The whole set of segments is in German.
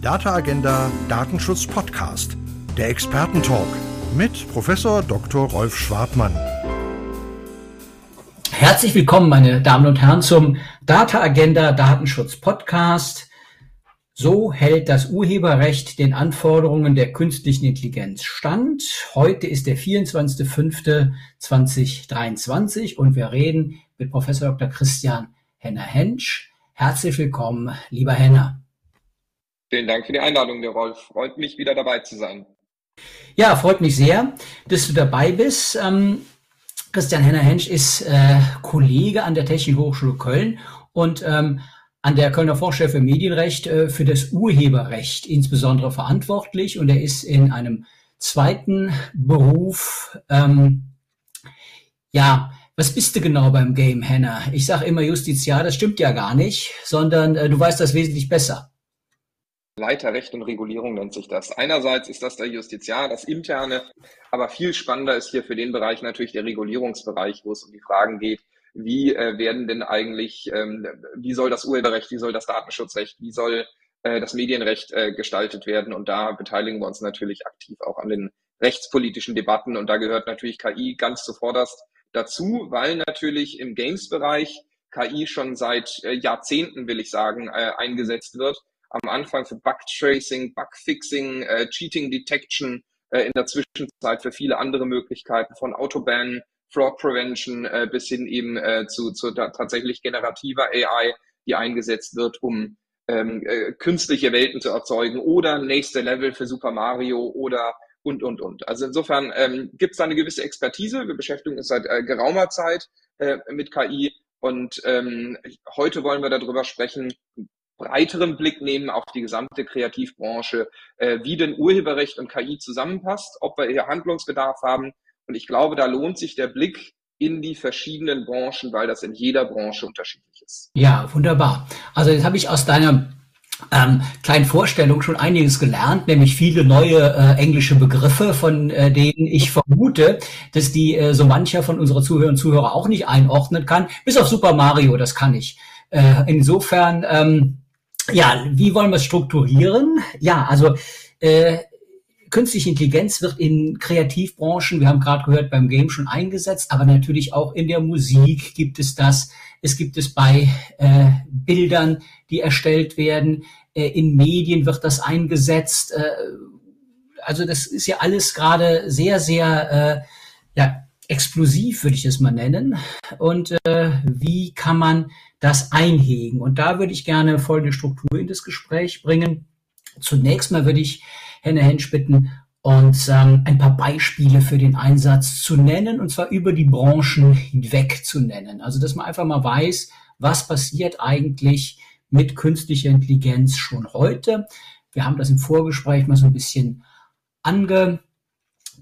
Data Agenda Datenschutz Podcast, der Expertentalk mit Professor Dr. Rolf Schwartmann. Herzlich willkommen, meine Damen und Herren, zum Data Agenda Datenschutz Podcast. So hält das Urheberrecht den Anforderungen der künstlichen Intelligenz stand. Heute ist der 24.05.2023 und wir reden mit Professor Dr. Christian Henner-Hensch. Herzlich willkommen, lieber Henner. Vielen Dank für die Einladung, der Rolf. Freut mich, wieder dabei zu sein. Ja, freut mich sehr, dass du dabei bist. Ähm, Christian Henner-Hensch ist äh, Kollege an der Technischen Hochschule Köln und ähm, an der Kölner Vorstelle für Medienrecht äh, für das Urheberrecht insbesondere verantwortlich und er ist in einem zweiten Beruf, ähm, ja, was bist du genau beim Game, Henner? Ich sage immer Justiziar, das stimmt ja gar nicht, sondern äh, du weißt das wesentlich besser. Leiter Recht und Regulierung nennt sich das. Einerseits ist das der Justiziar, das interne, aber viel spannender ist hier für den Bereich natürlich der Regulierungsbereich, wo es um die Fragen geht, wie äh, werden denn eigentlich, ähm, wie soll das Urheberrecht, wie soll das Datenschutzrecht, wie soll äh, das Medienrecht äh, gestaltet werden? Und da beteiligen wir uns natürlich aktiv auch an den rechtspolitischen Debatten. Und da gehört natürlich KI ganz zuvorderst dazu, weil natürlich im Games-Bereich KI schon seit Jahrzehnten, will ich sagen, eingesetzt wird am Anfang für Bug-Tracing, Bug-Fixing, äh, Cheating Detection, äh, in der Zwischenzeit für viele andere Möglichkeiten von Autobahn, Fraud Prevention äh, bis hin eben äh, zu, zu tatsächlich generativer AI, die eingesetzt wird, um ähm, äh, künstliche Welten zu erzeugen oder nächste Level für Super Mario oder und, und, und. Also insofern ähm, gibt es da eine gewisse Expertise. Wir beschäftigen uns seit äh, geraumer Zeit äh, mit KI und ähm, heute wollen wir darüber sprechen, breiteren Blick nehmen auf die gesamte Kreativbranche, äh, wie denn Urheberrecht und KI zusammenpasst, ob wir hier Handlungsbedarf haben. Und ich glaube, da lohnt sich der Blick in die verschiedenen Branchen, weil das in jeder Branche unterschiedlich ist. Ja, wunderbar. Also jetzt habe ich aus deiner ähm, kleinen Vorstellung schon einiges gelernt, nämlich viele neue äh, englische Begriffe, von äh, denen ich vermute, dass die äh, so mancher von unserer Zuhörer und Zuhörer auch nicht einordnen kann, bis auf Super Mario, das kann ich. Äh, insofern ähm, ja, wie wollen wir es strukturieren? Ja, also äh, künstliche Intelligenz wird in Kreativbranchen, wir haben gerade gehört, beim Game schon eingesetzt, aber natürlich auch in der Musik gibt es das. Es gibt es bei äh, Bildern, die erstellt werden. Äh, in Medien wird das eingesetzt. Äh, also das ist ja alles gerade sehr, sehr äh, ja, explosiv, würde ich es mal nennen. Und äh, wie kann man das einhegen? Und da würde ich gerne folgende Struktur in das Gespräch bringen. Zunächst mal würde ich Henne Hensch bitten, uns ähm, ein paar Beispiele für den Einsatz zu nennen, und zwar über die Branchen hinweg zu nennen. Also, dass man einfach mal weiß, was passiert eigentlich mit künstlicher Intelligenz schon heute. Wir haben das im Vorgespräch mal so ein bisschen ange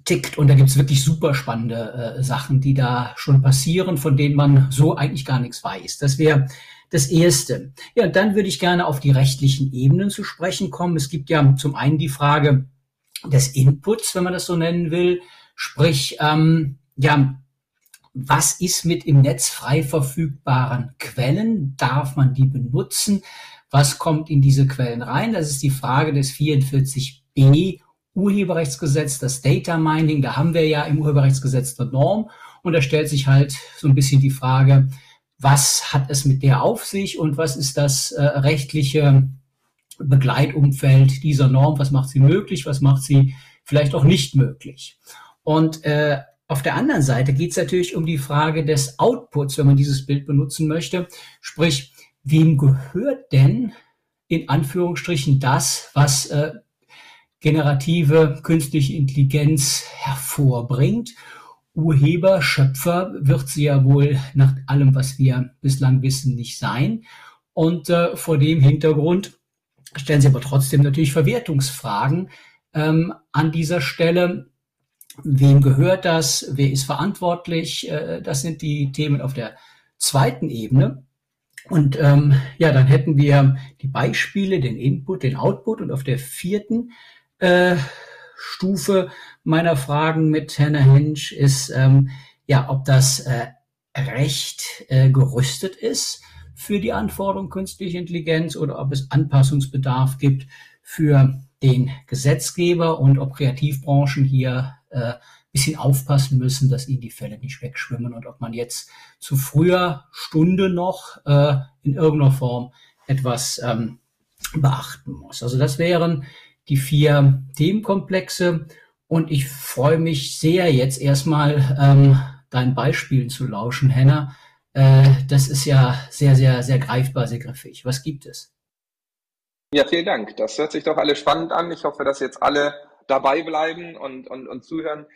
tickt. Und da gibt's wirklich super spannende äh, Sachen, die da schon passieren, von denen man so eigentlich gar nichts weiß. Das wäre das Erste. Ja, dann würde ich gerne auf die rechtlichen Ebenen zu sprechen kommen. Es gibt ja zum einen die Frage des Inputs, wenn man das so nennen will. Sprich, ähm, ja, was ist mit im Netz frei verfügbaren Quellen? Darf man die benutzen? Was kommt in diese Quellen rein? Das ist die Frage des 44b Urheberrechtsgesetz, das Data Mining, da haben wir ja im Urheberrechtsgesetz eine Norm und da stellt sich halt so ein bisschen die Frage, was hat es mit der auf sich und was ist das äh, rechtliche Begleitumfeld dieser Norm, was macht sie möglich, was macht sie vielleicht auch nicht möglich. Und äh, auf der anderen Seite geht es natürlich um die Frage des Outputs, wenn man dieses Bild benutzen möchte. Sprich, wem gehört denn in Anführungsstrichen das, was äh, generative künstliche Intelligenz hervorbringt. Urheber, Schöpfer wird sie ja wohl nach allem, was wir bislang wissen, nicht sein. Und äh, vor dem Hintergrund stellen sie aber trotzdem natürlich Verwertungsfragen ähm, an dieser Stelle. Wem gehört das? Wer ist verantwortlich? Äh, das sind die Themen auf der zweiten Ebene. Und ähm, ja, dann hätten wir die Beispiele, den Input, den Output und auf der vierten äh, Stufe meiner Fragen mit Hannah Hensch ist, ähm, ja, ob das äh, Recht äh, gerüstet ist für die Anforderung künstliche Intelligenz oder ob es Anpassungsbedarf gibt für den Gesetzgeber und ob Kreativbranchen hier äh, bisschen aufpassen müssen, dass ihnen die Fälle nicht wegschwimmen und ob man jetzt zu früher Stunde noch äh, in irgendeiner Form etwas ähm, beachten muss. Also das wären die vier Themenkomplexe und ich freue mich sehr, jetzt erstmal ähm, deinen Beispielen zu lauschen, Henna. Äh, das ist ja sehr, sehr, sehr greifbar, sehr griffig. Was gibt es? Ja, vielen Dank. Das hört sich doch alles spannend an. Ich hoffe, dass jetzt alle dabei bleiben und, und, und zuhören.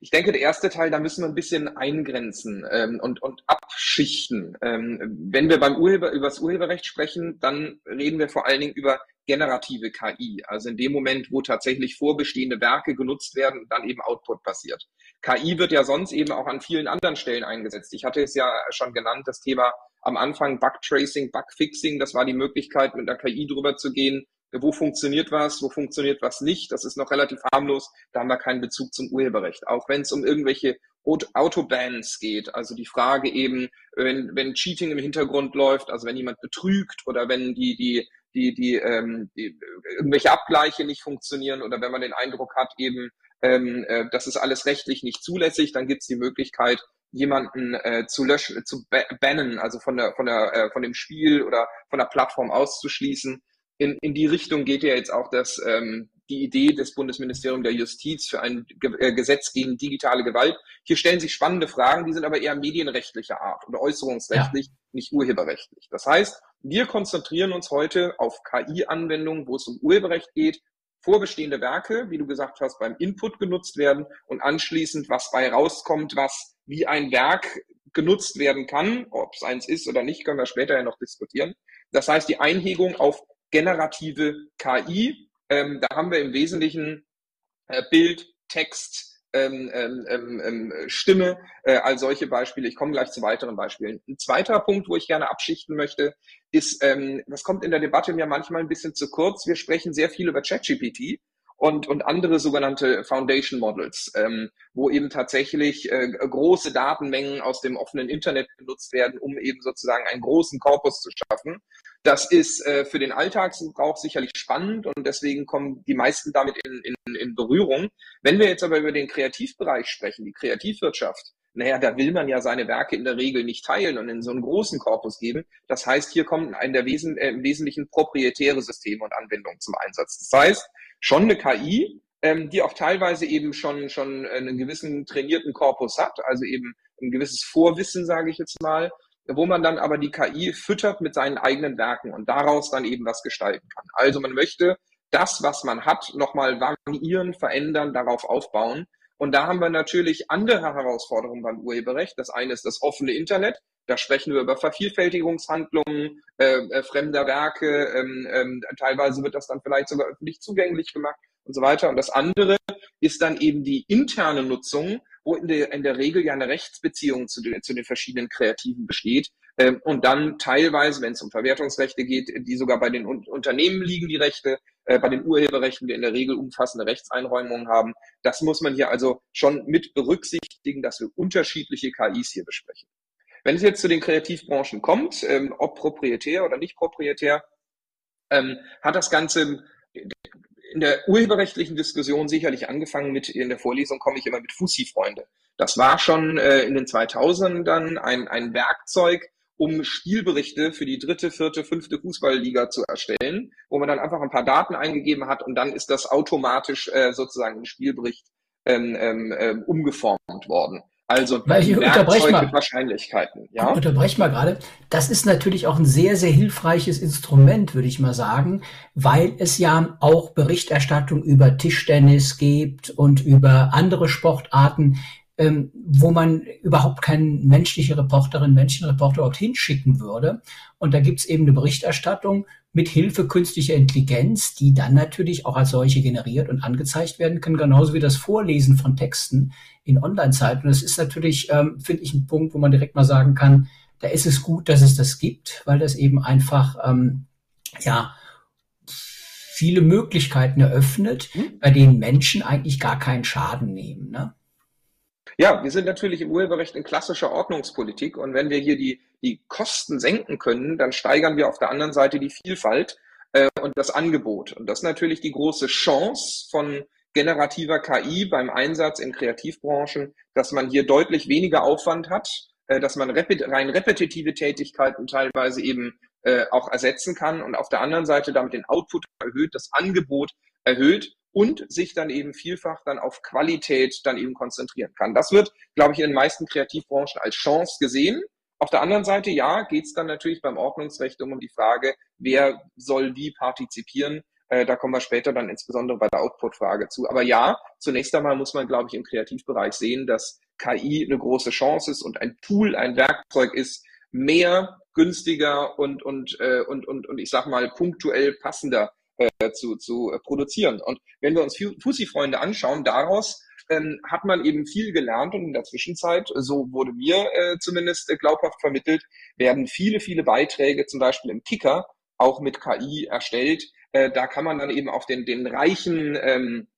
Ich denke, der erste Teil, da müssen wir ein bisschen eingrenzen ähm, und, und abschichten. Ähm, wenn wir beim Urheber, über das Urheberrecht sprechen, dann reden wir vor allen Dingen über generative KI, also in dem Moment, wo tatsächlich vorbestehende Werke genutzt werden und dann eben Output passiert. KI wird ja sonst eben auch an vielen anderen Stellen eingesetzt. Ich hatte es ja schon genannt, das Thema am Anfang Bug-Tracing, Bug-Fixing, das war die Möglichkeit, mit der KI drüber zu gehen, wo funktioniert was, wo funktioniert was nicht. Das ist noch relativ harmlos. Da haben wir keinen Bezug zum Urheberrecht. Auch wenn es um irgendwelche Autobans geht, also die Frage eben, wenn, wenn Cheating im Hintergrund läuft, also wenn jemand betrügt oder wenn die, die, die, die, ähm, die irgendwelche Abgleiche nicht funktionieren oder wenn man den Eindruck hat, eben, ähm, äh, das ist alles rechtlich nicht zulässig, dann gibt es die Möglichkeit, jemanden äh, zu löschen, zu bannen, also von der, von der, äh, von dem Spiel oder von der Plattform auszuschließen in, in die Richtung geht ja jetzt auch das, ähm, die Idee des Bundesministeriums der Justiz für ein äh, Gesetz gegen digitale Gewalt. Hier stellen sich spannende Fragen, die sind aber eher medienrechtlicher Art oder äußerungsrechtlich, ja. nicht urheberrechtlich. Das heißt, wir konzentrieren uns heute auf KI-Anwendungen, wo es um Urheberrecht geht, vorbestehende Werke, wie du gesagt hast, beim Input genutzt werden und anschließend, was bei rauskommt, was wie ein Werk genutzt werden kann, ob es eins ist oder nicht, können wir später ja noch diskutieren. Das heißt, die Einhegung auf generative KI. Ähm, da haben wir im Wesentlichen äh, Bild, Text, ähm, ähm, ähm, ähm, Stimme, äh, all solche Beispiele. Ich komme gleich zu weiteren Beispielen. Ein zweiter Punkt, wo ich gerne abschichten möchte, ist, ähm, das kommt in der Debatte mir manchmal ein bisschen zu kurz. Wir sprechen sehr viel über ChatGPT und, und andere sogenannte Foundation Models, ähm, wo eben tatsächlich äh, große Datenmengen aus dem offenen Internet benutzt werden, um eben sozusagen einen großen Korpus zu schaffen. Das ist äh, für den Alltagsgebrauch sicherlich spannend und deswegen kommen die meisten damit in, in, in Berührung. Wenn wir jetzt aber über den Kreativbereich sprechen, die Kreativwirtschaft, naja, da will man ja seine Werke in der Regel nicht teilen und in so einen großen Korpus geben. Das heißt, hier kommen ein der Wesen, äh, im Wesentlichen proprietäre Systeme und Anwendungen zum Einsatz. Das heißt, schon eine KI, ähm, die auch teilweise eben schon, schon einen gewissen trainierten Korpus hat, also eben ein gewisses Vorwissen, sage ich jetzt mal, wo man dann aber die KI füttert mit seinen eigenen Werken und daraus dann eben was gestalten kann. Also man möchte das, was man hat, nochmal variieren, verändern, darauf aufbauen. Und da haben wir natürlich andere Herausforderungen beim Urheberrecht. Das eine ist das offene Internet. Da sprechen wir über Vervielfältigungshandlungen äh, äh, fremder Werke. Ähm, ähm, teilweise wird das dann vielleicht sogar öffentlich zugänglich gemacht und so weiter. Und das andere ist dann eben die interne Nutzung, wo in der, in der Regel ja eine Rechtsbeziehung zu den, zu den verschiedenen Kreativen besteht. Ähm, und dann teilweise, wenn es um Verwertungsrechte geht, die sogar bei den Unternehmen liegen, die Rechte, äh, bei den Urheberrechten, die in der Regel umfassende Rechtseinräumungen haben. Das muss man hier also schon mit berücksichtigen, dass wir unterschiedliche KIs hier besprechen. Wenn es jetzt zu den Kreativbranchen kommt, ähm, ob proprietär oder nicht proprietär, ähm, hat das Ganze in der urheberrechtlichen Diskussion sicherlich angefangen mit, in der Vorlesung komme ich immer mit Fussi-Freunde. Das war schon äh, in den 2000ern ein, ein Werkzeug, um Spielberichte für die dritte, vierte, fünfte Fußballliga zu erstellen, wo man dann einfach ein paar Daten eingegeben hat und dann ist das automatisch äh, sozusagen in Spielbericht ähm, ähm, äh, umgeformt worden. Also ich unterbreche mal, Wahrscheinlichkeiten. Ja? Unterbreche mal gerade. Das ist natürlich auch ein sehr, sehr hilfreiches Instrument, würde ich mal sagen, weil es ja auch Berichterstattung über Tischtennis gibt und über andere Sportarten, ähm, wo man überhaupt keinen menschliche Reporterin, menschlichen Reporter überhaupt hinschicken würde. Und da gibt's eben eine Berichterstattung mit Hilfe künstlicher Intelligenz, die dann natürlich auch als solche generiert und angezeigt werden kann, genauso wie das Vorlesen von Texten in Online-Zeiten. Und das ist natürlich, ähm, finde ich, ein Punkt, wo man direkt mal sagen kann, da ist es gut, dass es das gibt, weil das eben einfach, ähm, ja, viele Möglichkeiten eröffnet, mhm. bei denen Menschen eigentlich gar keinen Schaden nehmen. Ne? Ja, wir sind natürlich im Urheberrecht in klassischer Ordnungspolitik und wenn wir hier die, die Kosten senken können, dann steigern wir auf der anderen Seite die Vielfalt äh, und das Angebot. Und das ist natürlich die große Chance von generativer KI beim Einsatz in Kreativbranchen, dass man hier deutlich weniger Aufwand hat, äh, dass man repet rein repetitive Tätigkeiten teilweise eben äh, auch ersetzen kann und auf der anderen Seite damit den Output erhöht, das Angebot erhöht und sich dann eben vielfach dann auf Qualität dann eben konzentrieren kann. Das wird, glaube ich, in den meisten Kreativbranchen als Chance gesehen. Auf der anderen Seite, ja, geht es dann natürlich beim Ordnungsrecht um die Frage, wer soll wie partizipieren. Äh, da kommen wir später dann insbesondere bei der Output-Frage zu. Aber ja, zunächst einmal muss man, glaube ich, im Kreativbereich sehen, dass KI eine große Chance ist und ein Tool, ein Werkzeug ist, mehr günstiger und, und, äh, und, und, und ich sag mal punktuell passender äh, zu, zu äh, produzieren. Und wenn wir uns Fussi-Freunde anschauen, daraus ähm, hat man eben viel gelernt und in der Zwischenzeit, so wurde mir äh, zumindest äh, glaubhaft vermittelt, werden viele, viele Beiträge zum Beispiel im Kicker auch mit KI erstellt. Äh, da kann man dann eben auf den, den reichen ähm,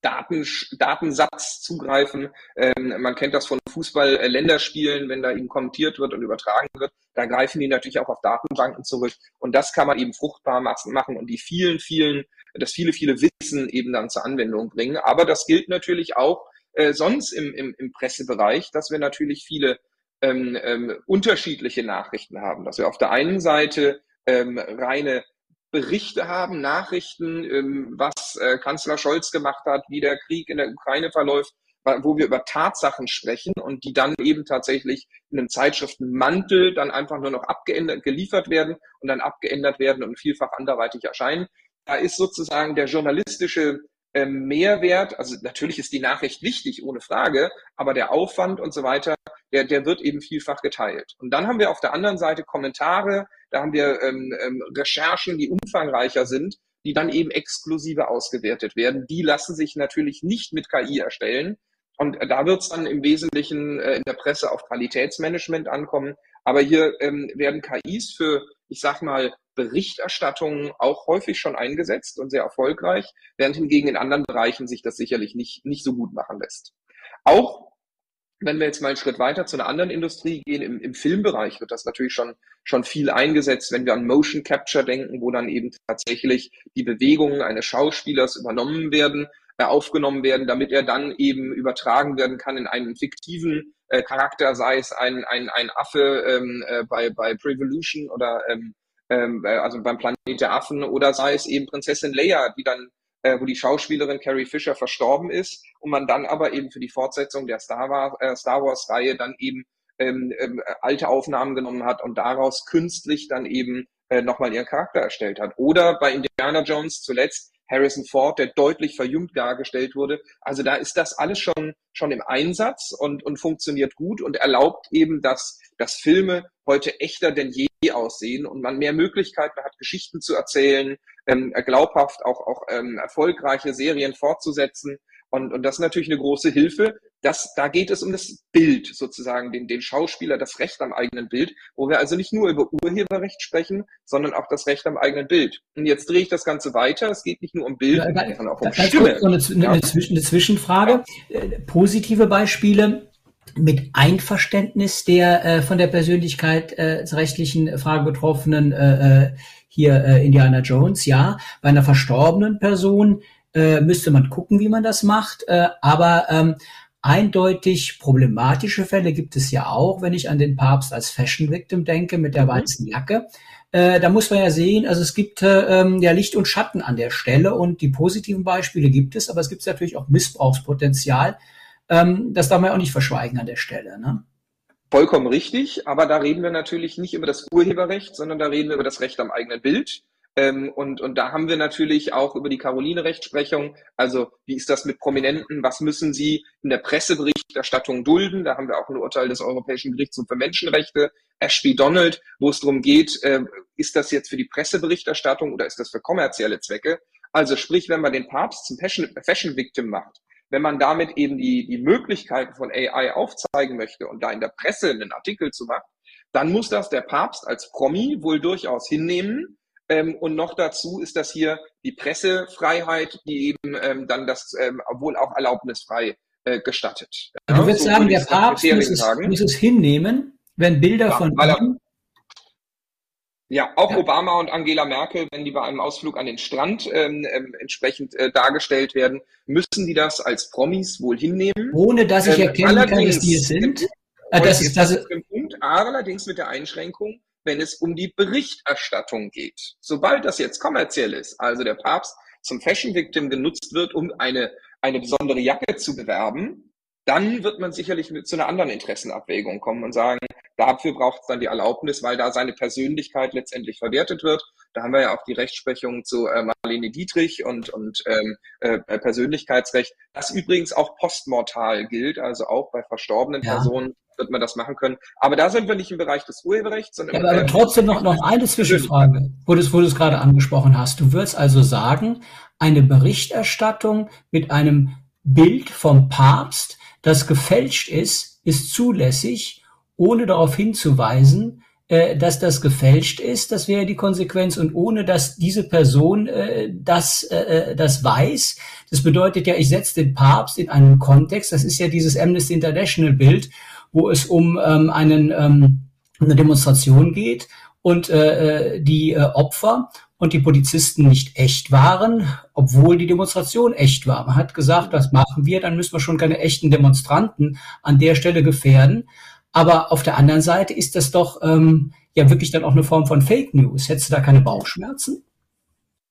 Daten, Datensatz zugreifen. Ähm, man kennt das von Fußball-Länderspielen, wenn da eben kommentiert wird und übertragen wird. Da greifen die natürlich auch auf Datenbanken zurück. Und das kann man eben fruchtbar machen und die vielen, vielen, das viele, viele Wissen eben dann zur Anwendung bringen. Aber das gilt natürlich auch äh, sonst im, im, im Pressebereich, dass wir natürlich viele ähm, ähm, unterschiedliche Nachrichten haben. Dass wir auf der einen Seite ähm, reine Berichte haben, Nachrichten, ähm, was äh, Kanzler Scholz gemacht hat, wie der Krieg in der Ukraine verläuft, wo wir über Tatsachen sprechen und die dann eben tatsächlich in einem Zeitschriftenmantel dann einfach nur noch abgeändert, geliefert werden und dann abgeändert werden und vielfach anderweitig erscheinen. Da ist sozusagen der journalistische ähm, Mehrwert, also natürlich ist die Nachricht wichtig, ohne Frage, aber der Aufwand und so weiter, der, der wird eben vielfach geteilt. Und dann haben wir auf der anderen Seite Kommentare, da haben wir ähm, ähm, Recherchen, die umfangreicher sind, die dann eben exklusive ausgewertet werden. Die lassen sich natürlich nicht mit KI erstellen. Und da wird es dann im Wesentlichen äh, in der Presse auf Qualitätsmanagement ankommen. Aber hier ähm, werden KIs für, ich sag mal, Berichterstattungen auch häufig schon eingesetzt und sehr erfolgreich, während hingegen in anderen Bereichen sich das sicherlich nicht, nicht so gut machen lässt. Auch wenn wir jetzt mal einen Schritt weiter zu einer anderen Industrie gehen, im, im Filmbereich wird das natürlich schon, schon viel eingesetzt, wenn wir an Motion Capture denken, wo dann eben tatsächlich die Bewegungen eines Schauspielers übernommen werden, äh, aufgenommen werden, damit er dann eben übertragen werden kann in einen fiktiven äh, Charakter, sei es ein, ein, ein Affe ähm, äh, bei, bei Prevolution oder ähm, ähm, äh, also beim Planet der Affen oder sei es eben Prinzessin Leia, die dann äh, wo die Schauspielerin Carrie Fisher verstorben ist und man dann aber eben für die Fortsetzung der Star Wars, äh, Star Wars Reihe dann eben ähm, ähm, alte Aufnahmen genommen hat und daraus künstlich dann eben äh, nochmal ihren Charakter erstellt hat. Oder bei Indiana Jones zuletzt Harrison Ford, der deutlich verjüngt dargestellt wurde. Also da ist das alles schon, schon im Einsatz und, und funktioniert gut und erlaubt eben, dass, dass Filme heute echter denn je aussehen und man mehr Möglichkeiten hat, Geschichten zu erzählen, ähm, glaubhaft auch, auch ähm, erfolgreiche Serien fortzusetzen. Und, und das ist natürlich eine große Hilfe. Das, da geht es um das Bild sozusagen, den, den Schauspieler, das Recht am eigenen Bild, wo wir also nicht nur über Urheberrecht sprechen, sondern auch das Recht am eigenen Bild. Und jetzt drehe ich das Ganze weiter. Es geht nicht nur um Bild, ja, sondern auch um Stimme. Eine, eine, ja. eine, Zwischenfrage. Äh, positive Beispiele mit Einverständnis der äh, von der persönlichkeitsrechtlichen äh, Frage betroffenen äh, äh, hier äh, Indiana Jones, ja. Bei einer verstorbenen Person äh, müsste man gucken, wie man das macht. Äh, aber ähm, eindeutig problematische Fälle gibt es ja auch, wenn ich an den Papst als Fashion Victim denke mit der mhm. weißen Jacke. Äh, da muss man ja sehen, also es gibt äh, ähm, ja Licht und Schatten an der Stelle und die positiven Beispiele gibt es, aber es gibt natürlich auch Missbrauchspotenzial. Ähm, das darf man auch nicht verschweigen an der Stelle. Ne? Vollkommen richtig, aber da reden wir natürlich nicht über das Urheberrecht, sondern da reden wir über das Recht am eigenen Bild. Ähm, und, und da haben wir natürlich auch über die Caroline-Rechtsprechung, also wie ist das mit Prominenten, was müssen sie in der Presseberichterstattung dulden? Da haben wir auch ein Urteil des Europäischen Gerichtshofs für Menschenrechte, Ashby Donald, wo es darum geht, äh, ist das jetzt für die Presseberichterstattung oder ist das für kommerzielle Zwecke? Also sprich, wenn man den Papst zum Fashion, Fashion Victim macht, wenn man damit eben die, die Möglichkeiten von AI aufzeigen möchte und da in der Presse einen Artikel zu machen, dann muss das der Papst als Promi wohl durchaus hinnehmen. Ähm, und noch dazu ist das hier die Pressefreiheit, die eben ähm, dann das ähm, wohl auch erlaubnisfrei äh, gestattet. Ja, du würdest so sagen, der Papst muss es, muss es, hinnehmen, wenn Bilder ja, von ihm Ja, auch ja. Obama und Angela Merkel, wenn die bei einem Ausflug an den Strand ähm, ähm, entsprechend äh, dargestellt werden, müssen die das als Promis wohl hinnehmen. Ohne dass ich ähm, erkennen kann, dass die es sind. Äh, das ist, das ist Punkt, allerdings mit der Einschränkung, wenn es um die Berichterstattung geht. Sobald das jetzt kommerziell ist, also der Papst zum Fashion Victim genutzt wird, um eine, eine besondere Jacke zu bewerben, dann wird man sicherlich zu einer anderen Interessenabwägung kommen und sagen, dafür braucht es dann die Erlaubnis, weil da seine Persönlichkeit letztendlich verwertet wird. Da haben wir ja auch die Rechtsprechung zu äh, Marlene Dietrich und, und ähm, äh, Persönlichkeitsrecht, das übrigens auch postmortal gilt, also auch bei verstorbenen ja. Personen wird man das machen können. Aber da sind wir nicht im Bereich des Urheberrechts, sondern ja, aber, aber trotzdem noch, noch eine Zwischenfrage, wo du, wo du es gerade angesprochen hast. Du würdest also sagen, eine Berichterstattung mit einem Bild vom Papst das gefälscht ist, ist zulässig, ohne darauf hinzuweisen, äh, dass das gefälscht ist, das wäre die Konsequenz. Und ohne dass diese Person äh, das, äh, das weiß. Das bedeutet ja, ich setze den Papst in einen Kontext, das ist ja dieses Amnesty International Bild, wo es um ähm, einen, ähm, eine Demonstration geht und äh, äh die äh, Opfer und die Polizisten nicht echt waren, obwohl die Demonstration echt war. Man hat gesagt, das machen wir, dann müssen wir schon keine echten Demonstranten an der Stelle gefährden. Aber auf der anderen Seite ist das doch ähm, ja wirklich dann auch eine Form von Fake News. Hättest du da keine Bauchschmerzen?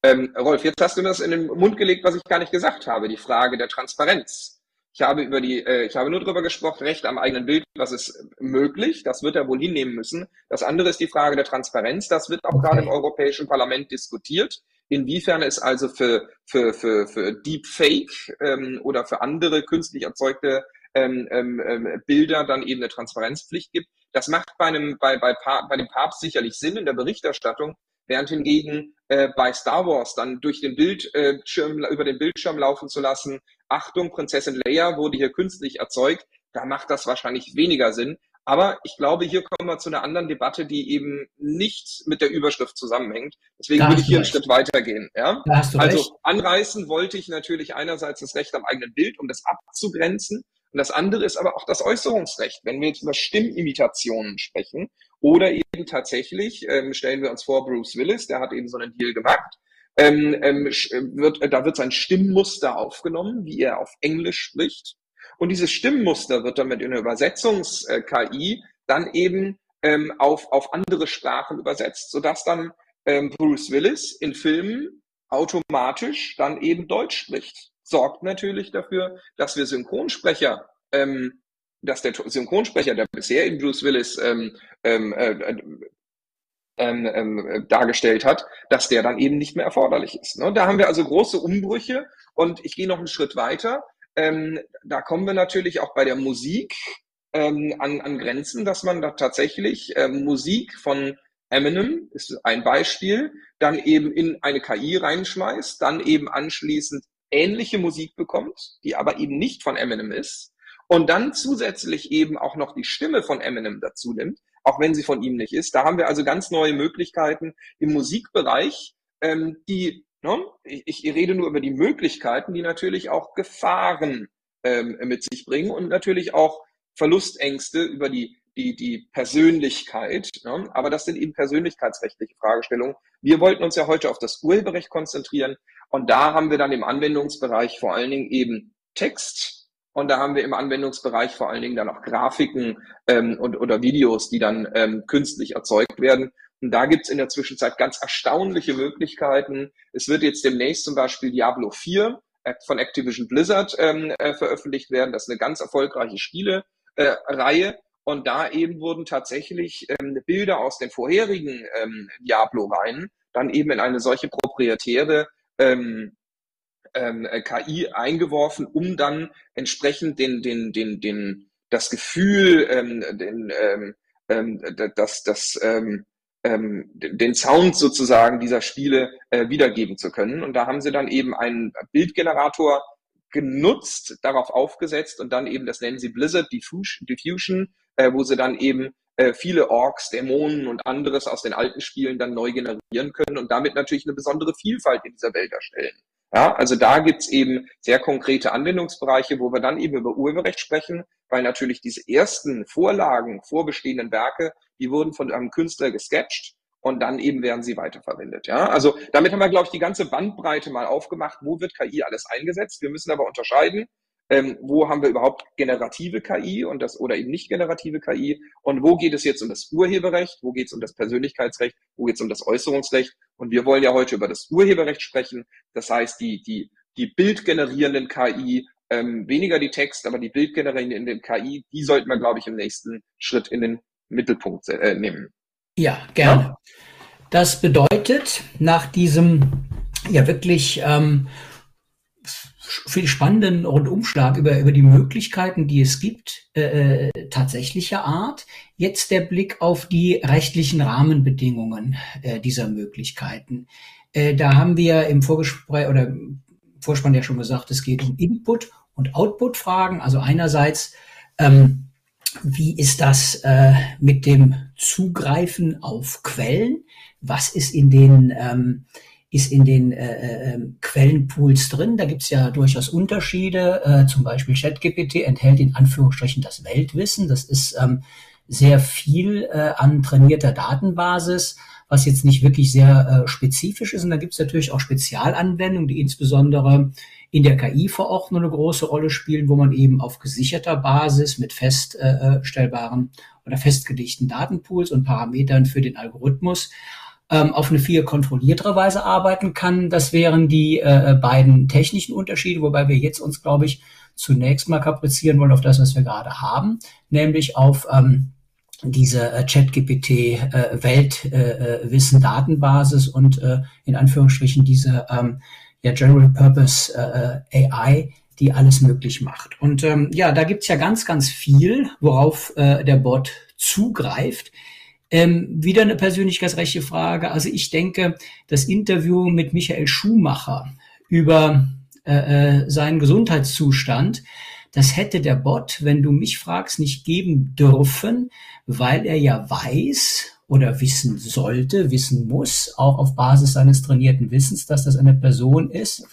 Ähm, Rolf, jetzt hast du mir das in den Mund gelegt, was ich gar nicht gesagt habe, die Frage der Transparenz. Ich habe über die, äh, ich habe nur darüber gesprochen, Recht am eigenen Bild, was ist möglich, das wird er wohl hinnehmen müssen. Das andere ist die Frage der Transparenz, das wird auch okay. gerade im Europäischen Parlament diskutiert. Inwiefern es also für, für, für, für Deepfake ähm, oder für andere künstlich erzeugte ähm, ähm, ähm Bilder dann eben eine Transparenzpflicht gibt. Das macht bei, einem, bei, bei, bei dem Papst sicherlich Sinn in der Berichterstattung, während hingegen äh, bei Star Wars dann durch den Bildschirm, äh, über den Bildschirm laufen zu lassen, Achtung, Prinzessin Leia wurde hier künstlich erzeugt, da macht das wahrscheinlich weniger Sinn. Aber ich glaube, hier kommen wir zu einer anderen Debatte, die eben nicht mit der Überschrift zusammenhängt. Deswegen würde ich hier einen Schritt weitergehen. Ja? also recht. anreißen wollte ich natürlich einerseits das Recht am eigenen Bild, um das abzugrenzen. Und das andere ist aber auch das Äußerungsrecht. Wenn wir jetzt über Stimmimitationen sprechen oder eben tatsächlich, ähm, stellen wir uns vor, Bruce Willis, der hat eben so einen Deal gemacht, ähm, ähm, wird, äh, da wird sein Stimmmuster aufgenommen, wie er auf Englisch spricht. Und dieses Stimmmuster wird dann mit einer Übersetzungs-KI dann eben ähm, auf, auf andere Sprachen übersetzt, sodass dann ähm, Bruce Willis in Filmen automatisch dann eben Deutsch spricht. Sorgt natürlich dafür, dass wir Synchronsprecher ähm, dass der Synchronsprecher, der bisher in Bruce Willis ähm, ähm, äh, ähm, ähm, dargestellt hat, dass der dann eben nicht mehr erforderlich ist. Ne? Da haben wir also große Umbrüche und ich gehe noch einen Schritt weiter. Ähm, da kommen wir natürlich auch bei der Musik ähm, an, an Grenzen, dass man da tatsächlich ähm, Musik von Eminem ist ein Beispiel, dann eben in eine KI reinschmeißt, dann eben anschließend ähnliche Musik bekommt, die aber eben nicht von Eminem ist und dann zusätzlich eben auch noch die Stimme von Eminem dazu nimmt, auch wenn sie von ihm nicht ist. Da haben wir also ganz neue Möglichkeiten im Musikbereich, ähm, die, ne, ich, ich rede nur über die Möglichkeiten, die natürlich auch Gefahren ähm, mit sich bringen und natürlich auch Verlustängste über die die, die Persönlichkeit. Ne? Aber das sind eben persönlichkeitsrechtliche Fragestellungen. Wir wollten uns ja heute auf das Urheberrecht konzentrieren und da haben wir dann im Anwendungsbereich vor allen Dingen eben Text, und da haben wir im Anwendungsbereich vor allen Dingen dann auch Grafiken ähm, und, oder Videos, die dann ähm, künstlich erzeugt werden. Und da gibt's in der Zwischenzeit ganz erstaunliche Möglichkeiten. Es wird jetzt demnächst zum Beispiel Diablo 4 äh, von Activision Blizzard ähm, äh, veröffentlicht werden. Das ist eine ganz erfolgreiche Spielereihe. Und da eben wurden tatsächlich ähm, Bilder aus den vorherigen ähm, Diablo-Reihen dann eben in eine solche proprietäre ähm, ähm, äh, KI eingeworfen, um dann entsprechend den, den, den, den, das Gefühl, ähm, den, ähm, ähm, das, das, ähm, ähm, den Sound sozusagen dieser Spiele äh, wiedergeben zu können. Und da haben sie dann eben einen Bildgenerator genutzt, darauf aufgesetzt und dann eben, das nennen sie Blizzard Diffusion, äh, wo sie dann eben äh, viele Orks, Dämonen und anderes aus den alten Spielen dann neu generieren können und damit natürlich eine besondere Vielfalt in dieser Welt erstellen. Ja, also da gibt's eben sehr konkrete Anwendungsbereiche, wo wir dann eben über Urheberrecht sprechen, weil natürlich diese ersten Vorlagen, vorbestehenden Werke, die wurden von einem Künstler gesketcht und dann eben werden sie weiterverwendet. Ja, also damit haben wir, glaube ich, die ganze Bandbreite mal aufgemacht. Wo wird KI alles eingesetzt? Wir müssen aber unterscheiden, ähm, wo haben wir überhaupt generative KI und das oder eben nicht generative KI und wo geht es jetzt um das Urheberrecht, wo geht es um das Persönlichkeitsrecht, wo geht es um das Äußerungsrecht und wir wollen ja heute über das Urheberrecht sprechen. Das heißt, die die die bildgenerierenden KI ähm, weniger die Text, aber die bildgenerierenden KI, die sollten wir, glaube ich, im nächsten Schritt in den Mittelpunkt äh, nehmen. Ja, gerne. Ja? Das bedeutet, nach diesem ja wirklich ähm, viel spannenden Rundumschlag über, über die Möglichkeiten, die es gibt, äh, äh, tatsächlicher Art. Jetzt der Blick auf die rechtlichen Rahmenbedingungen äh, dieser Möglichkeiten. Äh, da haben wir im Vorgespräch oder im Vorspann ja schon gesagt, es geht um Input- und Output-Fragen. Also einerseits, ähm, wie ist das äh, mit dem Zugreifen auf Quellen? Was ist in den ähm, ist in den äh, äh, ähm, Quellenpools drin. Da gibt's ja durchaus Unterschiede. Äh, zum Beispiel ChatGPT enthält in Anführungsstrichen das Weltwissen. Das ist ähm, sehr viel äh, an trainierter Datenbasis, was jetzt nicht wirklich sehr äh, spezifisch ist. Und da gibt's natürlich auch Spezialanwendungen, die insbesondere in der KI-Verordnung eine große Rolle spielen, wo man eben auf gesicherter Basis mit feststellbaren oder festgelegten Datenpools und Parametern für den Algorithmus ähm, auf eine viel kontrolliertere Weise arbeiten kann. Das wären die äh, beiden technischen Unterschiede, wobei wir jetzt uns, glaube ich, zunächst mal kaprizieren wollen auf das, was wir gerade haben, nämlich auf ähm, diese äh, ChatGPT äh, Weltwissen äh, Datenbasis und äh, in Anführungsstrichen diese ähm, ja, General Purpose äh, AI, die alles möglich macht. Und ähm, ja, da gibt's ja ganz, ganz viel, worauf äh, der Bot zugreift. Ähm, wieder eine persönlichkeitsrechte Frage. Also ich denke, das Interview mit Michael Schumacher über äh, äh, seinen Gesundheitszustand, das hätte der Bot, wenn du mich fragst, nicht geben dürfen, weil er ja weiß oder wissen sollte, wissen muss, auch auf Basis seines trainierten Wissens, dass das eine Person ist,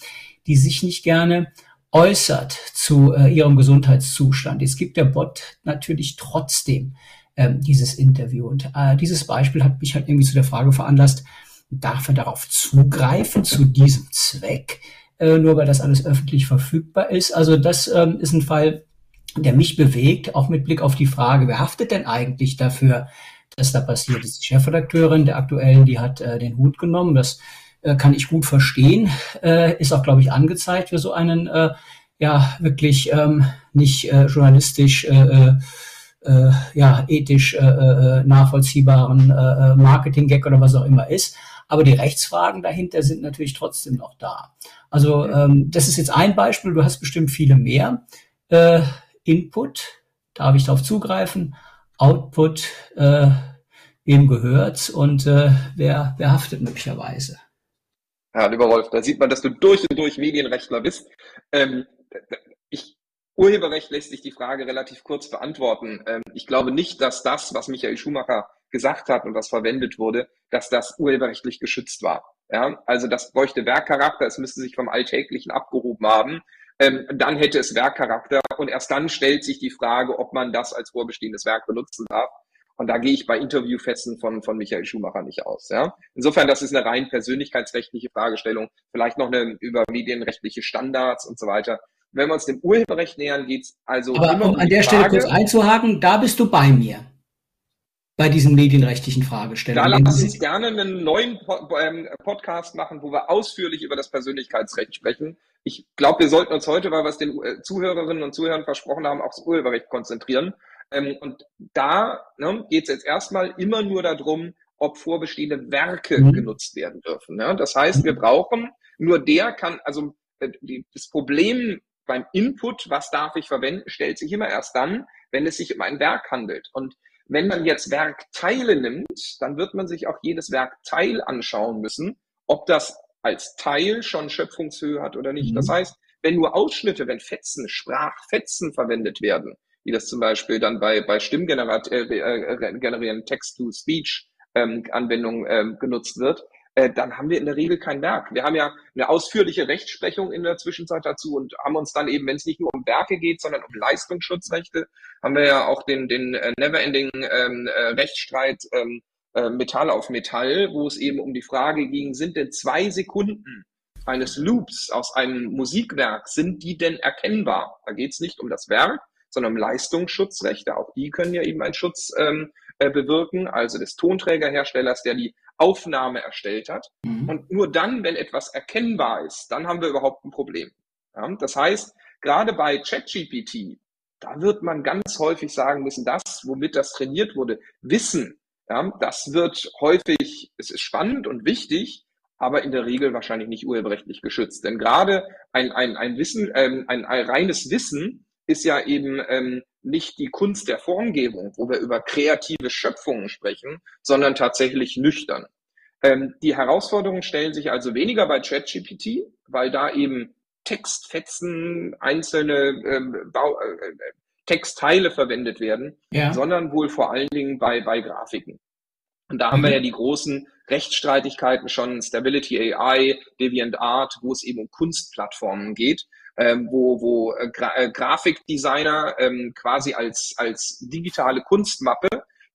die sich nicht gerne äußert zu äh, ihrem Gesundheitszustand. Es gibt der Bot natürlich trotzdem ähm, dieses Interview. Und äh, dieses Beispiel hat mich halt irgendwie zu der Frage veranlasst, darf er darauf zugreifen zu diesem Zweck, äh, nur weil das alles öffentlich verfügbar ist. Also das ähm, ist ein Fall, der mich bewegt, auch mit Blick auf die Frage, wer haftet denn eigentlich dafür, dass da passiert ist. Die Chefredakteurin der aktuellen, die hat äh, den Hut genommen. Das äh, kann ich gut verstehen. Äh, ist auch, glaube ich, angezeigt für so einen äh, ja wirklich ähm, nicht journalistisch äh, ja, ethisch äh, äh, nachvollziehbaren äh, äh, Marketing-Gag oder was auch immer ist. Aber die Rechtsfragen dahinter sind natürlich trotzdem noch da. Also ähm, das ist jetzt ein Beispiel, du hast bestimmt viele mehr. Äh, Input, darf ich darauf zugreifen? Output, äh, wem gehört's und äh, wer, wer haftet möglicherweise? Ja, lieber Rolf, da sieht man, dass du durch und durch Medienrechtler bist. Ähm, Urheberrecht lässt sich die Frage relativ kurz beantworten. Ähm, ich glaube nicht, dass das, was Michael Schumacher gesagt hat und was verwendet wurde, dass das urheberrechtlich geschützt war. Ja, also das bräuchte Werkcharakter, es müsste sich vom Alltäglichen abgehoben haben. Ähm, dann hätte es Werkcharakter und erst dann stellt sich die Frage, ob man das als vorbestehendes Werk benutzen darf. Und da gehe ich bei Interviewfesten von, von Michael Schumacher nicht aus. Ja? Insofern, das ist eine rein persönlichkeitsrechtliche Fragestellung, vielleicht noch eine über medienrechtliche Standards und so weiter. Wenn wir uns dem Urheberrecht nähern, geht es also. Aber um an der Frage, Stelle kurz einzuhaken, da bist du bei mir. Bei diesen medienrechtlichen Fragestellungen. Da lass uns gerne einen neuen ähm, Podcast machen, wo wir ausführlich über das Persönlichkeitsrecht sprechen. Ich glaube, wir sollten uns heute, weil wir es den äh, Zuhörerinnen und Zuhörern versprochen haben, aufs Urheberrecht konzentrieren. Ähm, und da ne, geht es jetzt erstmal immer nur darum, ob vorbestehende Werke mhm. genutzt werden dürfen. Ne? Das heißt, wir brauchen, nur der kann, also äh, das Problem beim Input, was darf ich verwenden, stellt sich immer erst dann, wenn es sich um ein Werk handelt. Und wenn man jetzt Werkteile nimmt, dann wird man sich auch jedes Werkteil anschauen müssen, ob das als Teil schon Schöpfungshöhe hat oder nicht. Mhm. Das heißt, wenn nur Ausschnitte, wenn Fetzen, Sprachfetzen verwendet werden, wie das zum Beispiel dann bei, bei Stimmgenerieren, äh, äh, Text-to-Speech-Anwendungen ähm, ähm, genutzt wird, äh, dann haben wir in der Regel kein Werk. Wir haben ja eine ausführliche Rechtsprechung in der Zwischenzeit dazu und haben uns dann eben, wenn es nicht nur um Werke geht, sondern um Leistungsschutzrechte, haben wir ja auch den, den äh, Neverending ähm, äh, Rechtsstreit ähm, äh, Metall auf Metall, wo es eben um die Frage ging, sind denn zwei Sekunden eines Loops aus einem Musikwerk, sind die denn erkennbar? Da geht es nicht um das Werk, sondern um Leistungsschutzrechte. Auch die können ja eben einen Schutz ähm, äh, bewirken, also des Tonträgerherstellers, der die Aufnahme erstellt hat. Mhm. Und nur dann, wenn etwas erkennbar ist, dann haben wir überhaupt ein Problem. Ja? Das heißt, gerade bei ChatGPT, da wird man ganz häufig sagen müssen, das, womit das trainiert wurde, Wissen, ja, das wird häufig, es ist spannend und wichtig, aber in der Regel wahrscheinlich nicht urheberrechtlich geschützt. Denn gerade ein, ein, ein Wissen, ähm, ein, ein reines Wissen ist ja eben ähm, nicht die Kunst der Formgebung, wo wir über kreative Schöpfungen sprechen, sondern tatsächlich nüchtern. Ähm, die Herausforderungen stellen sich also weniger bei ChatGPT, weil da eben Textfetzen, einzelne ähm, Bau, äh, Textteile verwendet werden, ja. sondern wohl vor allen Dingen bei, bei Grafiken. Und da haben wir mhm. ja die großen Rechtsstreitigkeiten schon, Stability AI, DeviantArt, wo es eben um Kunstplattformen geht, ähm, wo, wo äh, Gra äh, Grafikdesigner ähm, quasi als, als digitale Kunstmappe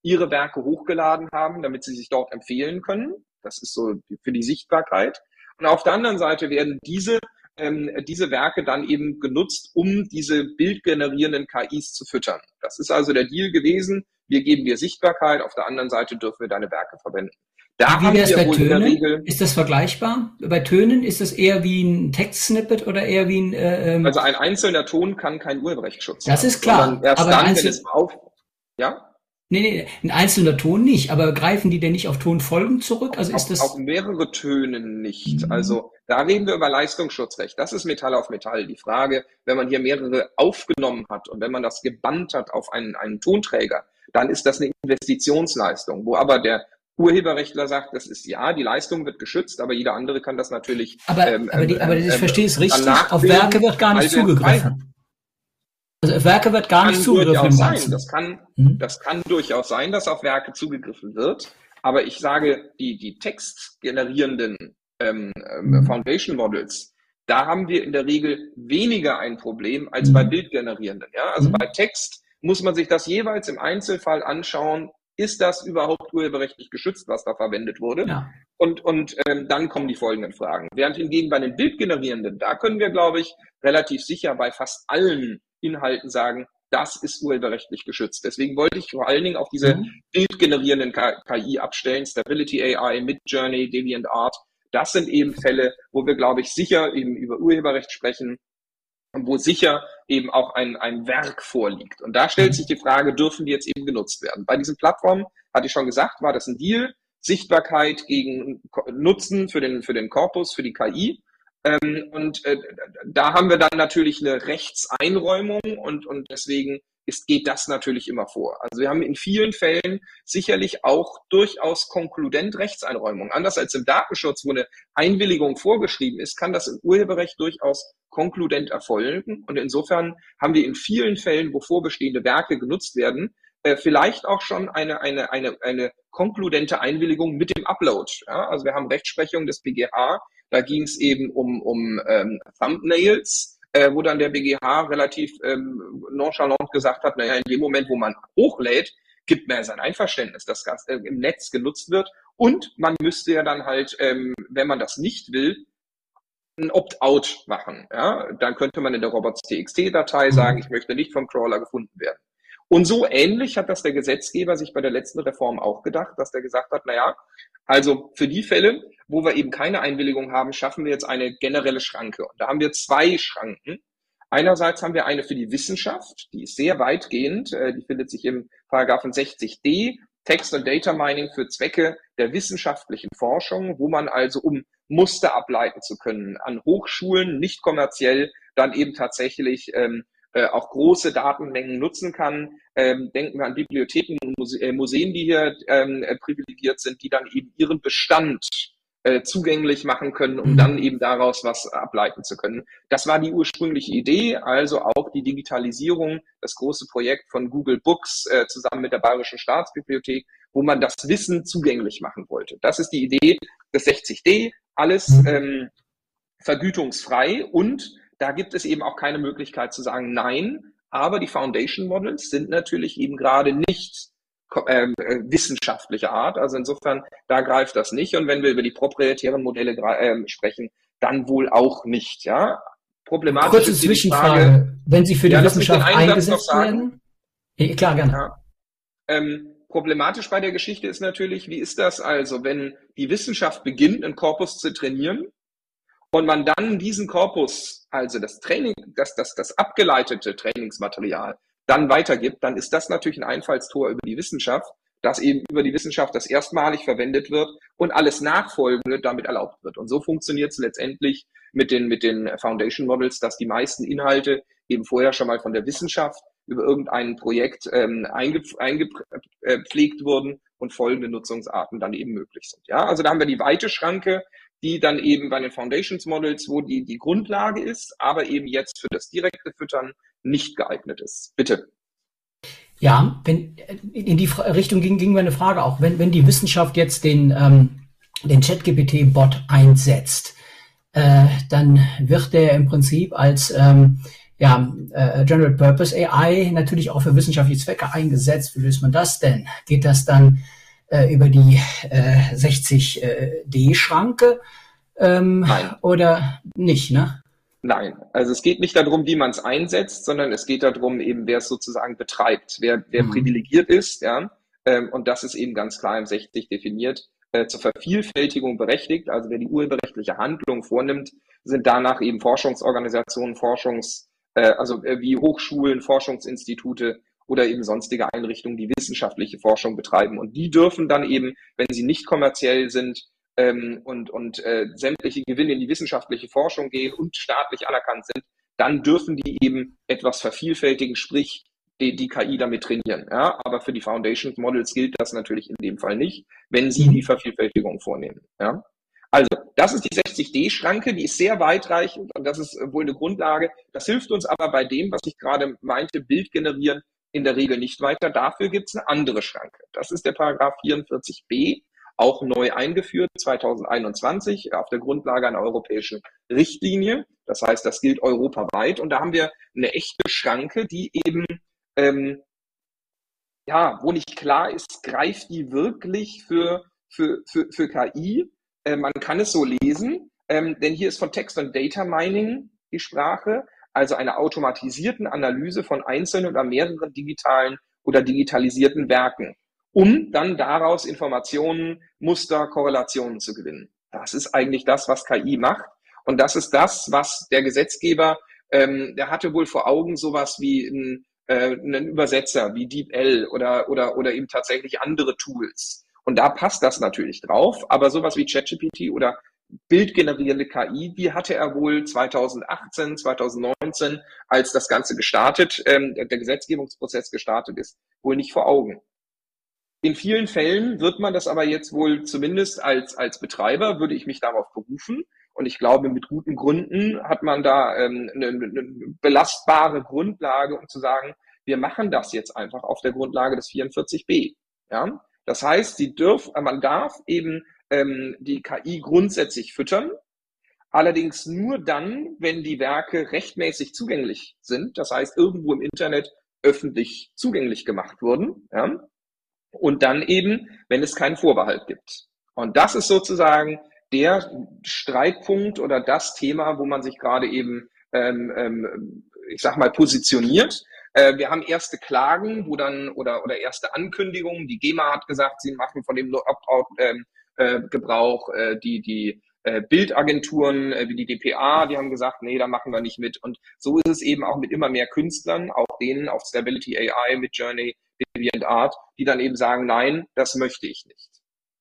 ihre Werke hochgeladen haben, damit sie sich dort empfehlen können. Das ist so für die Sichtbarkeit. Und auf der anderen Seite werden diese ähm, diese Werke dann eben genutzt, um diese bildgenerierenden KIs zu füttern. Das ist also der Deal gewesen. Wir geben dir Sichtbarkeit, auf der anderen Seite dürfen wir deine Werke verwenden. Da wie wäre es bei Tönen? Ist das vergleichbar? Bei Tönen ist das eher wie ein Textsnippet oder eher wie ein... Äh, ähm also ein einzelner Ton kann kein Urheberrechtsschutz Das haben, ist klar. Erst aber dann, wenn es auf... Ja? Nee, nee, ein einzelner Ton nicht, aber greifen die denn nicht auf Tonfolgen zurück? Also ist das auf mehrere Töne nicht. Mhm. Also da reden wir über Leistungsschutzrecht. Das ist Metall auf Metall. Die Frage, wenn man hier mehrere aufgenommen hat und wenn man das gebannt hat auf einen, einen Tonträger, dann ist das eine Investitionsleistung, wo aber der Urheberrechtler sagt, das ist ja, die Leistung wird geschützt, aber jeder andere kann das natürlich. Aber, ähm, aber, die, aber ich ähm, verstehe es richtig, auf Werke wird gar nicht zugegriffen. Also Werke wird gar nicht zugegriffen. Sein. Das kann, hm? das kann durchaus sein, dass auf Werke zugegriffen wird. Aber ich sage, die, die textgenerierenden ähm, ähm, Foundation Models, da haben wir in der Regel weniger ein Problem als mhm. bei bildgenerierenden. Ja? Also mhm. bei Text muss man sich das jeweils im Einzelfall anschauen. Ist das überhaupt urheberrechtlich geschützt, was da verwendet wurde? Ja. Und, und ähm, dann kommen die folgenden Fragen. Während hingegen bei den Bildgenerierenden, da können wir, glaube ich, relativ sicher bei fast allen Inhalten sagen, das ist urheberrechtlich geschützt. Deswegen wollte ich vor allen Dingen auf diese mhm. bildgenerierenden KI abstellen, Stability AI, Midjourney, DeviantArt. Das sind eben Fälle, wo wir, glaube ich, sicher eben über Urheberrecht sprechen und wo sicher eben auch ein, ein Werk vorliegt. Und da stellt mhm. sich die Frage, dürfen die jetzt eben genutzt werden? Bei diesen Plattformen, hatte ich schon gesagt, war das ein Deal. Sichtbarkeit gegen Nutzen für den, für den Korpus, für die KI. Ähm, und äh, da haben wir dann natürlich eine Rechtseinräumung und, und deswegen ist, geht das natürlich immer vor. Also wir haben in vielen Fällen sicherlich auch durchaus konkludent Rechtseinräumung. Anders als im Datenschutz, wo eine Einwilligung vorgeschrieben ist, kann das im Urheberrecht durchaus konkludent erfolgen. Und insofern haben wir in vielen Fällen, wo vorbestehende Werke genutzt werden, äh, vielleicht auch schon eine, eine, eine, eine konkludente Einwilligung mit dem Upload. Ja? Also wir haben Rechtsprechung des BGH, da ging es eben um, um ähm, Thumbnails, äh, wo dann der BGH relativ ähm, nonchalant gesagt hat, naja, in dem Moment, wo man hochlädt, gibt man ja sein Einverständnis, dass das äh, im Netz genutzt wird. Und man müsste ja dann halt, ähm, wenn man das nicht will, ein Opt-out machen. Ja? Dann könnte man in der robots.txt-Datei mhm. sagen, ich möchte nicht vom Crawler gefunden werden. Und so ähnlich hat das der Gesetzgeber sich bei der letzten Reform auch gedacht, dass der gesagt hat, naja, also für die Fälle, wo wir eben keine Einwilligung haben, schaffen wir jetzt eine generelle Schranke. Und da haben wir zwei Schranken. Einerseits haben wir eine für die Wissenschaft, die ist sehr weitgehend, äh, die findet sich im Paragraphen 60d, Text und Data Mining für Zwecke der wissenschaftlichen Forschung, wo man also, um Muster ableiten zu können, an Hochschulen, nicht kommerziell, dann eben tatsächlich ähm, äh, auch große Datenmengen nutzen kann. Ähm, denken wir an Bibliotheken und Muse äh, Museen, die hier ähm, äh, privilegiert sind, die dann eben ihren Bestand äh, zugänglich machen können, um mhm. dann eben daraus was ableiten zu können. Das war die ursprüngliche Idee, also auch die Digitalisierung, das große Projekt von Google Books äh, zusammen mit der Bayerischen Staatsbibliothek, wo man das Wissen zugänglich machen wollte. Das ist die Idee des 60D, alles mhm. ähm, vergütungsfrei und da gibt es eben auch keine Möglichkeit zu sagen, nein, aber die Foundation Models sind natürlich eben gerade nicht ähm, äh, wissenschaftlicher Art. Also insofern, da greift das nicht. Und wenn wir über die proprietären Modelle äh, sprechen, dann wohl auch nicht. Ja, problematisch Kurze ist Zwischenfrage, Frage, wenn Sie für die ja, Wissenschaft eingesetzt werden? Ja, klar, gerne. Ja. Ähm, problematisch bei der Geschichte ist natürlich, wie ist das also, wenn die Wissenschaft beginnt, einen Korpus zu trainieren und man dann diesen Korpus, also das Training, das, das, das abgeleitete Trainingsmaterial, dann weitergibt, dann ist das natürlich ein Einfallstor über die Wissenschaft, das eben über die Wissenschaft das erstmalig verwendet wird und alles Nachfolgende damit erlaubt wird. Und so funktioniert es letztendlich mit den, mit den Foundation Models, dass die meisten Inhalte eben vorher schon mal von der Wissenschaft über irgendein Projekt ähm, eingepflegt einge, wurden und folgende Nutzungsarten dann eben möglich sind. Ja, also da haben wir die weite Schranke, die dann eben bei den Foundations Models, wo die, die Grundlage ist, aber eben jetzt für das direkte Füttern nicht geeignet ist. Bitte. Ja, wenn in die Richtung ging, ging meine Frage auch, wenn, wenn die Wissenschaft jetzt den, ähm, den ChatGPT-Bot einsetzt, äh, dann wird der im Prinzip als ähm, ja, äh, General Purpose AI natürlich auch für wissenschaftliche Zwecke eingesetzt. Wie löst man das denn? Geht das dann äh, über die äh, 60D-Schranke ähm, oder nicht, ne? Nein, also es geht nicht darum, wie man es einsetzt, sondern es geht darum, eben wer es sozusagen betreibt, wer, wer mhm. privilegiert ist, ja. Ähm, und das ist eben ganz klar im 60 definiert, äh, zur Vervielfältigung berechtigt. Also wer die urheberrechtliche Handlung vornimmt, sind danach eben Forschungsorganisationen, Forschungs, äh, also äh, wie Hochschulen, Forschungsinstitute oder eben sonstige Einrichtungen, die wissenschaftliche Forschung betreiben. Und die dürfen dann eben, wenn sie nicht kommerziell sind, ähm, und, und äh, sämtliche Gewinne in die wissenschaftliche Forschung gehen und staatlich anerkannt sind, dann dürfen die eben etwas vervielfältigen, sprich die, die KI damit trainieren. Ja? Aber für die Foundation Models gilt das natürlich in dem Fall nicht, wenn sie die Vervielfältigung vornehmen. Ja? Also, das ist die 60D-Schranke, die ist sehr weitreichend und das ist wohl eine Grundlage. Das hilft uns aber bei dem, was ich gerade meinte, Bild generieren, in der Regel nicht weiter. Dafür gibt es eine andere Schranke. Das ist der Paragraph 44b auch neu eingeführt 2021 auf der Grundlage einer europäischen Richtlinie. Das heißt, das gilt europaweit und da haben wir eine echte Schranke, die eben ähm, ja, wo nicht klar ist, greift die wirklich für, für, für, für KI? Äh, man kann es so lesen, ähm, denn hier ist von Text und Data Mining die Sprache, also einer automatisierten Analyse von einzelnen oder mehreren digitalen oder digitalisierten Werken um dann daraus Informationen, Muster, Korrelationen zu gewinnen. Das ist eigentlich das, was KI macht. Und das ist das, was der Gesetzgeber, ähm, der hatte wohl vor Augen sowas wie ein, äh, einen Übersetzer wie DeepL oder, oder, oder eben tatsächlich andere Tools. Und da passt das natürlich drauf. Aber sowas wie ChatGPT oder bildgenerierende KI, die hatte er wohl 2018, 2019, als das Ganze gestartet, ähm, der Gesetzgebungsprozess gestartet ist, wohl nicht vor Augen. In vielen Fällen wird man das aber jetzt wohl zumindest als, als Betreiber, würde ich mich darauf berufen. Und ich glaube, mit guten Gründen hat man da ähm, eine, eine belastbare Grundlage, um zu sagen, wir machen das jetzt einfach auf der Grundlage des 44b. Ja? Das heißt, sie dürfen, man darf eben ähm, die KI grundsätzlich füttern, allerdings nur dann, wenn die Werke rechtmäßig zugänglich sind, das heißt irgendwo im Internet öffentlich zugänglich gemacht wurden. Ja? Und dann eben, wenn es keinen Vorbehalt gibt. Und das ist sozusagen der Streitpunkt oder das Thema, wo man sich gerade eben, ähm, ähm, ich sag mal, positioniert. Äh, wir haben erste Klagen, wo dann oder oder erste Ankündigungen. Die GEMA hat gesagt, sie machen von dem Opt-out ähm, äh, Gebrauch. Äh, die die äh, Bildagenturen wie die DPA, die haben gesagt, nee, da machen wir nicht mit. Und so ist es eben auch mit immer mehr Künstlern, auch denen auf Stability AI, mit Journey, Art, die dann eben sagen, nein, das möchte ich nicht.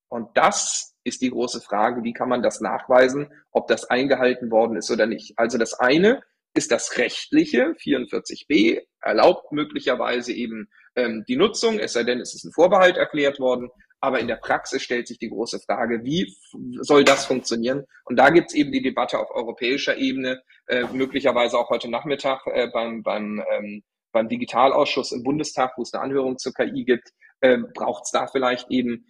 Und das ist die große Frage, wie kann man das nachweisen, ob das eingehalten worden ist oder nicht. Also das eine ist das rechtliche, 44b, erlaubt möglicherweise eben ähm, die Nutzung, es sei denn, es ist ein Vorbehalt erklärt worden. Aber in der Praxis stellt sich die große Frage, wie soll das funktionieren? Und da gibt es eben die Debatte auf europäischer Ebene, äh, möglicherweise auch heute Nachmittag äh, beim, beim ähm, beim Digitalausschuss im Bundestag, wo es eine Anhörung zur KI gibt, äh, braucht es da vielleicht eben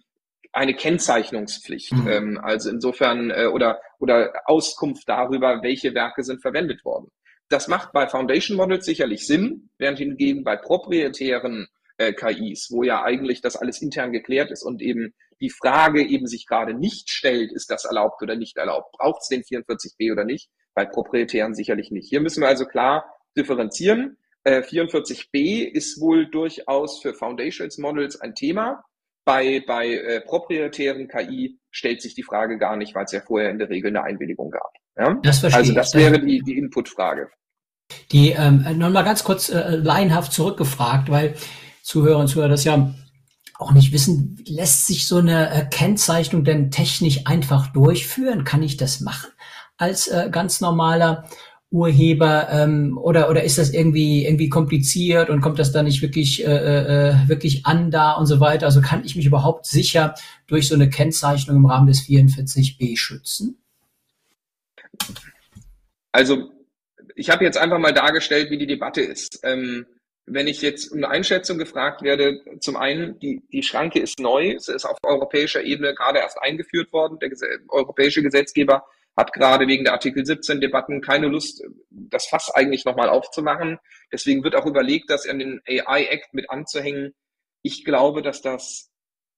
eine Kennzeichnungspflicht. Mhm. Ähm, also insofern äh, oder oder Auskunft darüber, welche Werke sind verwendet worden. Das macht bei Foundation Models sicherlich Sinn, während hingegen bei proprietären äh, KIs, wo ja eigentlich das alles intern geklärt ist und eben die Frage eben sich gerade nicht stellt, ist das erlaubt oder nicht erlaubt? Braucht es den 44b oder nicht? Bei proprietären sicherlich nicht. Hier müssen wir also klar differenzieren. Äh, 44b ist wohl durchaus für Foundations Models ein Thema. Bei, bei äh, proprietären KI stellt sich die Frage gar nicht, weil es ja vorher in der Regel eine Einwilligung gab. Ja? Das also das wäre die, die Input-Frage. Die ähm, nochmal ganz kurz äh, laienhaft zurückgefragt, weil Zuhörer und Zuhörer das ja auch nicht wissen, lässt sich so eine äh, Kennzeichnung denn technisch einfach durchführen? Kann ich das machen als äh, ganz normaler Urheber ähm, oder oder ist das irgendwie irgendwie kompliziert und kommt das da nicht wirklich äh, äh, wirklich an da und so weiter? Also kann ich mich überhaupt sicher durch so eine Kennzeichnung im Rahmen des 44b schützen? Also ich habe jetzt einfach mal dargestellt, wie die Debatte ist. Ähm, wenn ich jetzt um eine Einschätzung gefragt werde, zum einen, die, die Schranke ist neu, es ist auf europäischer Ebene gerade erst eingeführt worden. Der europäische Gesetzgeber hat gerade wegen der Artikel 17 Debatten keine Lust, das Fass eigentlich nochmal aufzumachen. Deswegen wird auch überlegt, das in den AI Act mit anzuhängen. Ich glaube, dass das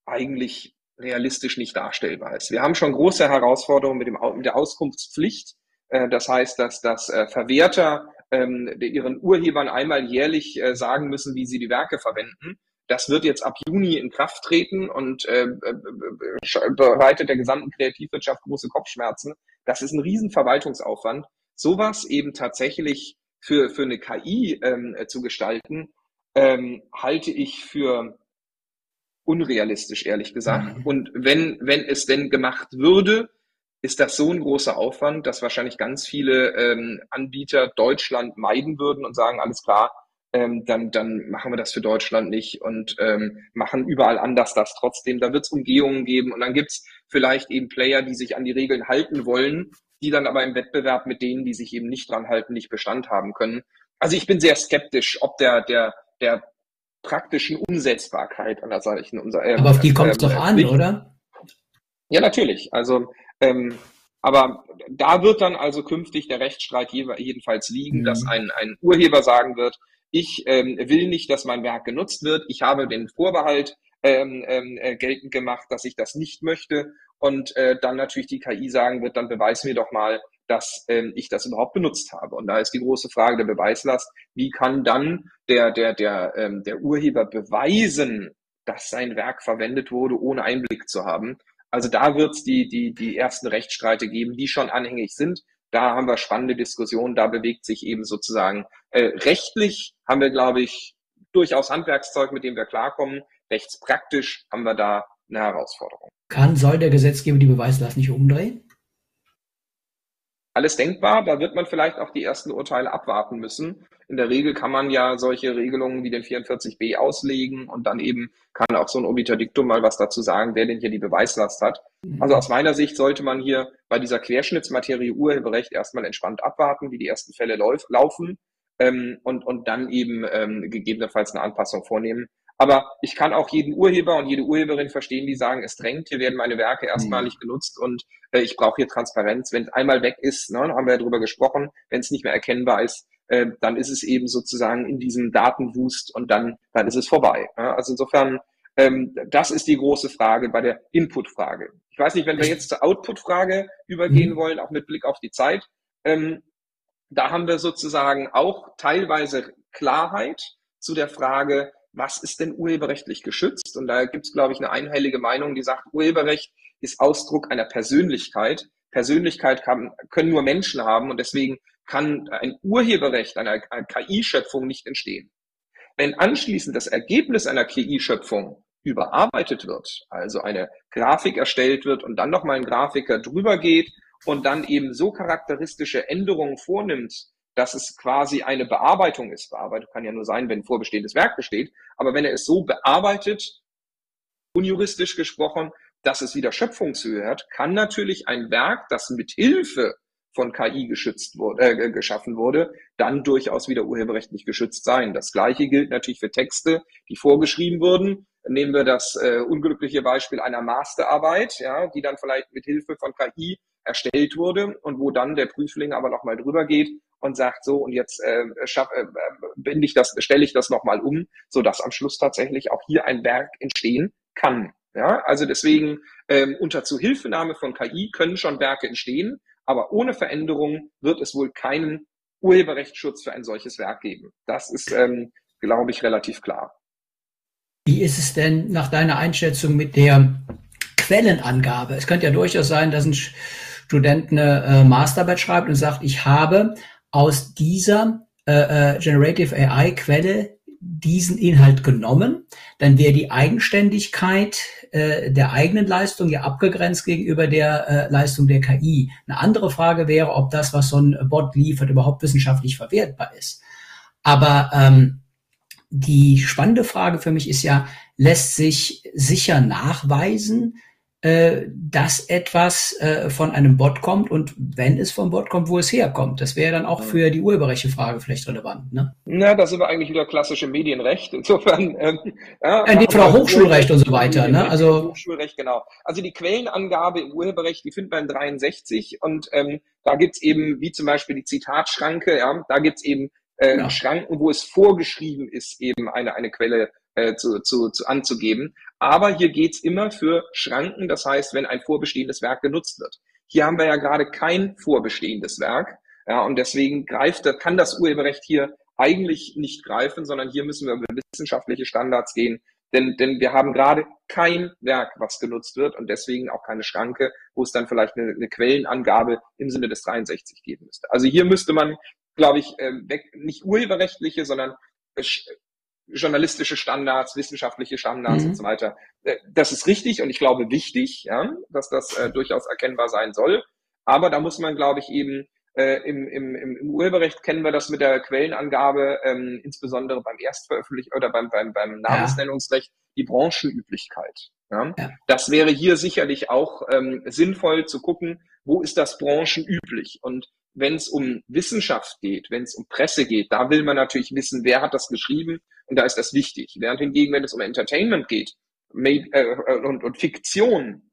eigentlich realistisch nicht darstellbar ist. Wir haben schon große Herausforderungen mit, dem, mit der Auskunftspflicht. Äh, das heißt, dass das äh, Verwerter ähm, ihren Urhebern einmal jährlich äh, sagen müssen, wie sie die Werke verwenden. Das wird jetzt ab Juni in Kraft treten und äh, bereitet der gesamten Kreativwirtschaft große Kopfschmerzen. Das ist ein Riesenverwaltungsaufwand. Sowas eben tatsächlich für, für eine KI ähm, zu gestalten, ähm, halte ich für unrealistisch, ehrlich gesagt. Mhm. Und wenn, wenn es denn gemacht würde, ist das so ein großer Aufwand, dass wahrscheinlich ganz viele ähm, Anbieter Deutschland meiden würden und sagen, alles klar, ähm, dann, dann machen wir das für Deutschland nicht und ähm, machen überall anders das trotzdem. Da wird es Umgehungen geben und dann gibt's vielleicht eben Player, die sich an die Regeln halten wollen, die dann aber im Wettbewerb mit denen, die sich eben nicht dran halten, nicht Bestand haben können. Also ich bin sehr skeptisch, ob der, der, der praktischen Umsetzbarkeit an der Seite unserer. Äh, aber auf die kommt es äh, doch an, oder? Ja, natürlich. Also ähm, aber da wird dann also künftig der Rechtsstreit jedenfalls liegen, mhm. dass ein, ein Urheber sagen wird, ich ähm, will nicht, dass mein Werk genutzt wird, ich habe den Vorbehalt ähm, ähm, äh, geltend gemacht, dass ich das nicht möchte und äh, dann natürlich die KI sagen wird, dann beweis mir doch mal, dass ähm, ich das überhaupt benutzt habe. Und da ist die große Frage der Beweislast, wie kann dann der, der, der, ähm, der Urheber beweisen, dass sein Werk verwendet wurde, ohne Einblick zu haben. Also da wird es die, die, die ersten Rechtsstreite geben, die schon anhängig sind. Da haben wir spannende Diskussionen. Da bewegt sich eben sozusagen äh, rechtlich haben wir, glaube ich, durchaus Handwerkszeug, mit dem wir klarkommen. Rechtspraktisch haben wir da eine Herausforderung. Kann, soll der Gesetzgeber die Beweislast nicht umdrehen? alles denkbar. Da wird man vielleicht auch die ersten Urteile abwarten müssen. In der Regel kann man ja solche Regelungen wie den 44b auslegen und dann eben kann auch so ein Obiterdiktum mal was dazu sagen, wer denn hier die Beweislast hat. Mhm. Also aus meiner Sicht sollte man hier bei dieser Querschnittsmaterie Urheberrecht erstmal entspannt abwarten, wie die ersten Fälle laufen ähm, und, und dann eben ähm, gegebenenfalls eine Anpassung vornehmen. Aber ich kann auch jeden Urheber und jede Urheberin verstehen, die sagen, es drängt, hier werden meine Werke erstmalig mhm. genutzt und äh, ich brauche hier Transparenz. Wenn es einmal weg ist, ne, haben wir ja drüber gesprochen, wenn es nicht mehr erkennbar ist, äh, dann ist es eben sozusagen in diesem Datenwust und dann, dann ist es vorbei. Ja? Also insofern, ähm, das ist die große Frage bei der Input-Frage. Ich weiß nicht, wenn wir jetzt zur Output-Frage übergehen mhm. wollen, auch mit Blick auf die Zeit, ähm, da haben wir sozusagen auch teilweise Klarheit zu der Frage, was ist denn urheberrechtlich geschützt? Und da gibt es, glaube ich, eine einhellige Meinung, die sagt, Urheberrecht ist Ausdruck einer Persönlichkeit. Persönlichkeit kann, können nur Menschen haben und deswegen kann ein Urheberrecht einer, KI-Schöpfung nicht entstehen. Wenn anschließend das Ergebnis einer KI-Schöpfung überarbeitet wird, also eine Grafik erstellt wird und dann nochmal ein Grafiker drüber geht und dann eben so charakteristische Änderungen vornimmt, dass es quasi eine Bearbeitung ist. Bearbeitung kann ja nur sein, wenn vorbestehendes Werk besteht. Aber wenn er es so bearbeitet, unjuristisch gesprochen, dass es wieder Schöpfungshöhe hat, kann natürlich ein Werk, das mit Hilfe von KI geschützt wurde, äh, geschaffen wurde, dann durchaus wieder urheberrechtlich geschützt sein. Das Gleiche gilt natürlich für Texte, die vorgeschrieben wurden. Nehmen wir das äh, unglückliche Beispiel einer Masterarbeit, ja, die dann vielleicht mit Hilfe von KI erstellt wurde und wo dann der Prüfling aber nochmal drüber geht und sagt so und jetzt äh, schaff, äh, binde ich das, stelle ich das nochmal um, so dass am Schluss tatsächlich auch hier ein Werk entstehen kann. Ja, also deswegen ähm, unter Zuhilfenahme von KI können schon Werke entstehen, aber ohne Veränderung wird es wohl keinen Urheberrechtsschutz für ein solches Werk geben. Das ist, ähm, glaube ich, relativ klar. Wie ist es denn nach deiner Einschätzung mit der Quellenangabe? Es könnte ja durchaus sein, dass ein Student eine äh, Masterarbeit schreibt und sagt, ich habe aus dieser äh, äh Generative AI Quelle diesen Inhalt genommen, dann wäre die Eigenständigkeit äh, der eigenen Leistung ja abgegrenzt gegenüber der äh, Leistung der KI. Eine andere Frage wäre, ob das, was so ein Bot liefert, überhaupt wissenschaftlich verwertbar ist. Aber ähm, die spannende Frage für mich ist ja, lässt sich sicher nachweisen, äh, dass etwas äh, von einem Bot kommt und wenn es vom Bot kommt, wo es herkommt. Das wäre dann auch für die Urheberrechtefrage vielleicht relevant. Ne? Na, da sind wir eigentlich wieder klassische Medienrecht. Insofern, ähm, ja, in dem Fall auch Hochschulrecht und so weiter. Ne? Also Hochschulrecht, genau. Also die Quellenangabe im Urheberrecht, die findet man in 63 und ähm, da gibt's eben, wie zum Beispiel die Zitatschranke, ja, da gibt's eben äh, ja. Schranken, wo es vorgeschrieben ist, eben eine, eine Quelle äh, zu, zu, zu anzugeben. Aber hier geht's immer für Schranken, das heißt, wenn ein vorbestehendes Werk genutzt wird. Hier haben wir ja gerade kein vorbestehendes Werk. Ja, und deswegen greift, kann das Urheberrecht hier eigentlich nicht greifen, sondern hier müssen wir über wissenschaftliche Standards gehen. Denn, denn wir haben gerade kein Werk, was genutzt wird und deswegen auch keine Schranke, wo es dann vielleicht eine, eine Quellenangabe im Sinne des 63 geben müsste. Also hier müsste man, glaube ich, äh, weg, nicht urheberrechtliche, sondern journalistische Standards, wissenschaftliche Standards mhm. und so weiter. Äh, das ist richtig und ich glaube wichtig, ja, dass das äh, durchaus erkennbar sein soll. Aber da muss man, glaube ich, eben äh, im, im, im Urheberrecht kennen wir das mit der Quellenangabe, ähm, insbesondere beim Erstveröffentlichen oder beim, beim, beim Namensnennungsrecht, die Branchenüblichkeit. Ja? ja? Das wäre hier sicherlich auch ähm, sinnvoll zu gucken, wo ist das branchenüblich? Und wenn es um Wissenschaft geht, wenn es um Presse geht, da will man natürlich wissen, wer hat das geschrieben und da ist das wichtig. Während hingegen, wenn es um Entertainment geht made, äh, und, und Fiktion,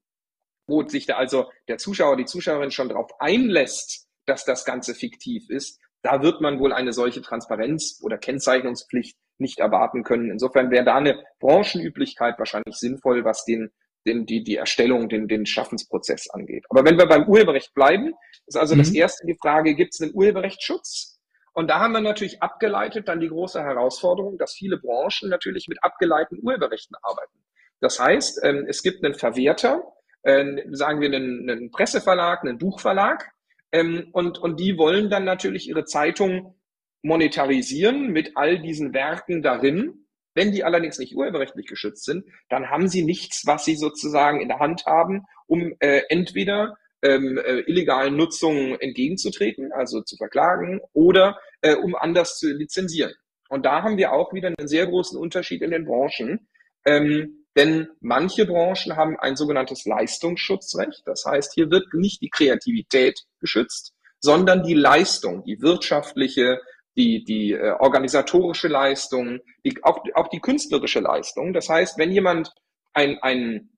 wo sich da also der Zuschauer, die Zuschauerin schon darauf einlässt, dass das Ganze fiktiv ist, da wird man wohl eine solche Transparenz oder Kennzeichnungspflicht nicht erwarten können. Insofern wäre da eine Branchenüblichkeit wahrscheinlich sinnvoll, was den, den, die, die Erstellung, den, den Schaffensprozess angeht. Aber wenn wir beim Urheberrecht bleiben, ist also mhm. das erste die Frage, gibt es einen Urheberrechtsschutz? Und da haben wir natürlich abgeleitet dann die große Herausforderung, dass viele Branchen natürlich mit abgeleiteten Urheberrechten arbeiten. Das heißt, ähm, es gibt einen Verwerter, äh, sagen wir einen, einen Presseverlag, einen Buchverlag, ähm, und, und die wollen dann natürlich ihre Zeitung monetarisieren mit all diesen Werken darin. Wenn die allerdings nicht urheberrechtlich geschützt sind, dann haben sie nichts, was sie sozusagen in der Hand haben, um äh, entweder ähm, äh, illegalen Nutzungen entgegenzutreten, also zu verklagen, oder äh, um anders zu lizenzieren. Und da haben wir auch wieder einen sehr großen Unterschied in den Branchen. Ähm, denn manche Branchen haben ein sogenanntes Leistungsschutzrecht. Das heißt, hier wird nicht die Kreativität geschützt, sondern die Leistung, die wirtschaftliche, die, die äh, organisatorische Leistung, die, auch, auch die künstlerische Leistung. Das heißt, wenn jemand ein, ein,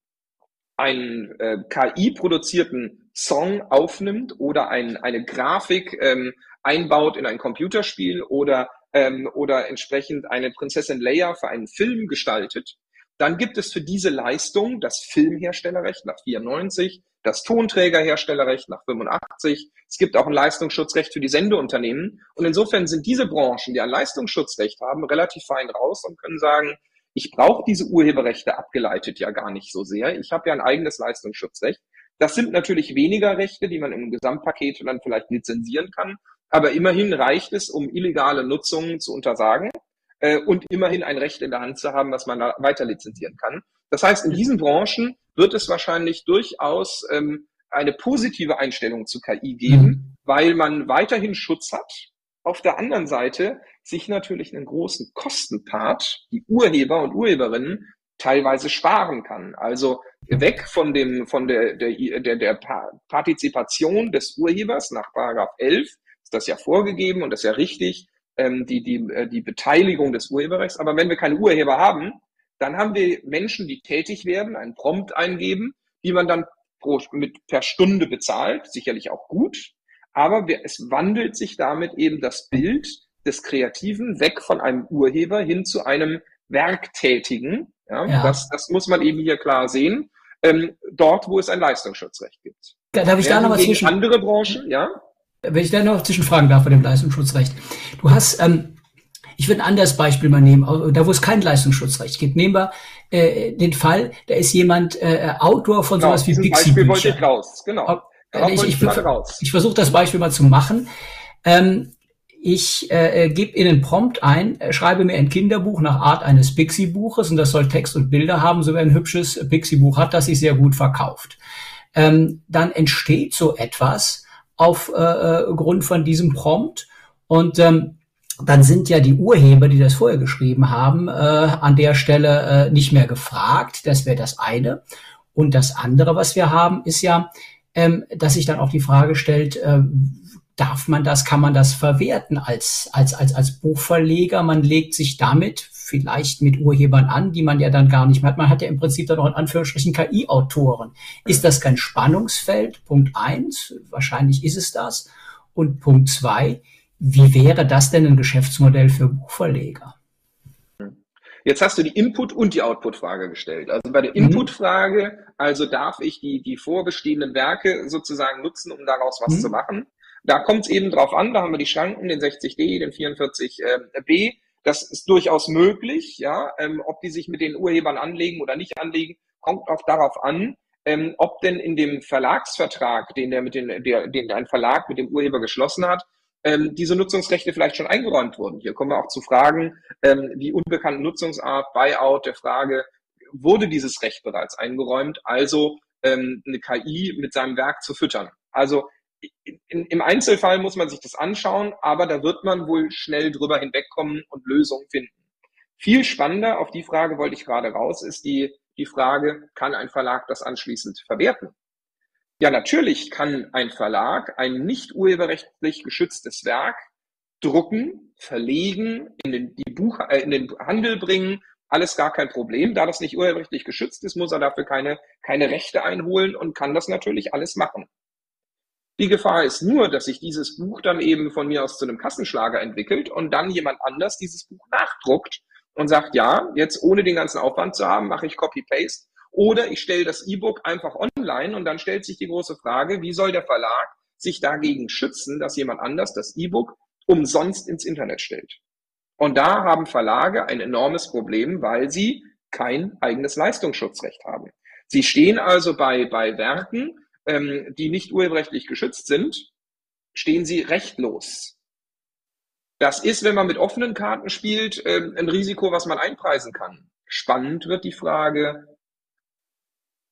einen äh, KI-produzierten Song aufnimmt oder ein, eine Grafik ähm, einbaut in ein Computerspiel oder, ähm, oder entsprechend eine Prinzessin Leia für einen Film gestaltet, dann gibt es für diese Leistung das Filmherstellerrecht nach 94, das Tonträgerherstellerrecht nach 85. Es gibt auch ein Leistungsschutzrecht für die Sendeunternehmen. Und insofern sind diese Branchen, die ein Leistungsschutzrecht haben, relativ fein raus und können sagen, ich brauche diese Urheberrechte abgeleitet ja gar nicht so sehr. Ich habe ja ein eigenes Leistungsschutzrecht. Das sind natürlich weniger Rechte, die man im Gesamtpaket dann vielleicht lizenzieren kann. Aber immerhin reicht es, um illegale Nutzungen zu untersagen äh, und immerhin ein Recht in der Hand zu haben, was man weiter lizenzieren kann. Das heißt, in diesen Branchen wird es wahrscheinlich durchaus ähm, eine positive Einstellung zu KI geben, mhm. weil man weiterhin Schutz hat. Auf der anderen Seite sich natürlich einen großen Kostenpart, die Urheber und Urheberinnen, teilweise sparen kann. Also weg von dem, von der, der, der, der Partizipation des Urhebers nach Paragraph 11 ist das ja vorgegeben und das ist ja richtig, ähm, die, die, äh, die Beteiligung des Urheberrechts. Aber wenn wir keine Urheber haben, dann haben wir Menschen, die tätig werden, einen Prompt eingeben, die man dann pro, mit, per Stunde bezahlt, sicherlich auch gut. aber es wandelt sich damit eben das Bild des Kreativen weg von einem Urheber hin zu einem Werktätigen. Ja, ja. Das, das muss man eben hier klar sehen. Ähm, dort, wo es ein Leistungsschutzrecht gibt. Darf ich da noch was zwischen andere Branchen, ja? Wenn ich da noch zwischenfragen darf bei dem Leistungsschutzrecht. Du hast, ähm, ich würde ein anderes Beispiel mal nehmen, da wo es kein Leistungsschutzrecht gibt. Nehmen wir äh, den Fall, da ist jemand äh, Autor von genau, sowas wie Bixi Beispiel wollte ich raus, genau. Äh, ich, ich, ich, ich versuche das Beispiel mal zu machen. Ähm, ich äh, äh, gebe in den Prompt ein, äh, schreibe mir ein Kinderbuch nach Art eines Pixie-Buches und das soll Text und Bilder haben, so wie ein hübsches Pixie-Buch hat, das sich sehr gut verkauft. Ähm, dann entsteht so etwas auf äh, äh, Grund von diesem Prompt und ähm, dann sind ja die Urheber, die das vorher geschrieben haben, äh, an der Stelle äh, nicht mehr gefragt. Das wäre das eine. Und das andere, was wir haben, ist ja, ähm, dass sich dann auch die Frage stellt, äh, darf man das, kann man das verwerten als, als, als, als Buchverleger? Man legt sich damit vielleicht mit Urhebern an, die man ja dann gar nicht mehr hat. Man hat ja im Prinzip dann noch in Anführungsstrichen KI-Autoren. Ist das kein Spannungsfeld? Punkt eins. Wahrscheinlich ist es das. Und Punkt zwei. Wie wäre das denn ein Geschäftsmodell für Buchverleger? Jetzt hast du die Input- und die Output-Frage gestellt. Also bei der mhm. Input-Frage, also darf ich die, die vorbestehenden Werke sozusagen nutzen, um daraus was mhm. zu machen? Da kommt es eben drauf an, da haben wir die Schranken, den 60D, den 44B. Das ist durchaus möglich, ja. Ähm, ob die sich mit den Urhebern anlegen oder nicht anlegen, kommt auch darauf an, ähm, ob denn in dem Verlagsvertrag, den der mit den, der, den ein Verlag mit dem Urheber geschlossen hat, ähm, diese Nutzungsrechte vielleicht schon eingeräumt wurden. Hier kommen wir auch zu Fragen ähm, wie unbekannte Nutzungsart, Buyout, der Frage, wurde dieses Recht bereits eingeräumt, also ähm, eine KI mit seinem Werk zu füttern. Also in, im Einzelfall muss man sich das anschauen, aber da wird man wohl schnell drüber hinwegkommen und Lösungen finden. Viel spannender, auf die Frage wollte ich gerade raus, ist die, die Frage, kann ein Verlag das anschließend verwerten? Ja, natürlich kann ein Verlag ein nicht urheberrechtlich geschütztes Werk drucken, verlegen, in den, die Buch, äh, in den Handel bringen, alles gar kein Problem. Da das nicht urheberrechtlich geschützt ist, muss er dafür keine, keine Rechte einholen und kann das natürlich alles machen. Die Gefahr ist nur, dass sich dieses Buch dann eben von mir aus zu einem Kassenschlager entwickelt und dann jemand anders dieses Buch nachdruckt und sagt, ja, jetzt ohne den ganzen Aufwand zu haben, mache ich Copy-Paste oder ich stelle das E-Book einfach online und dann stellt sich die große Frage, wie soll der Verlag sich dagegen schützen, dass jemand anders das E-Book umsonst ins Internet stellt. Und da haben Verlage ein enormes Problem, weil sie kein eigenes Leistungsschutzrecht haben. Sie stehen also bei, bei Werken, ähm, die nicht urheberrechtlich geschützt sind, stehen sie rechtlos. Das ist, wenn man mit offenen Karten spielt, ähm, ein Risiko, was man einpreisen kann. Spannend wird die Frage,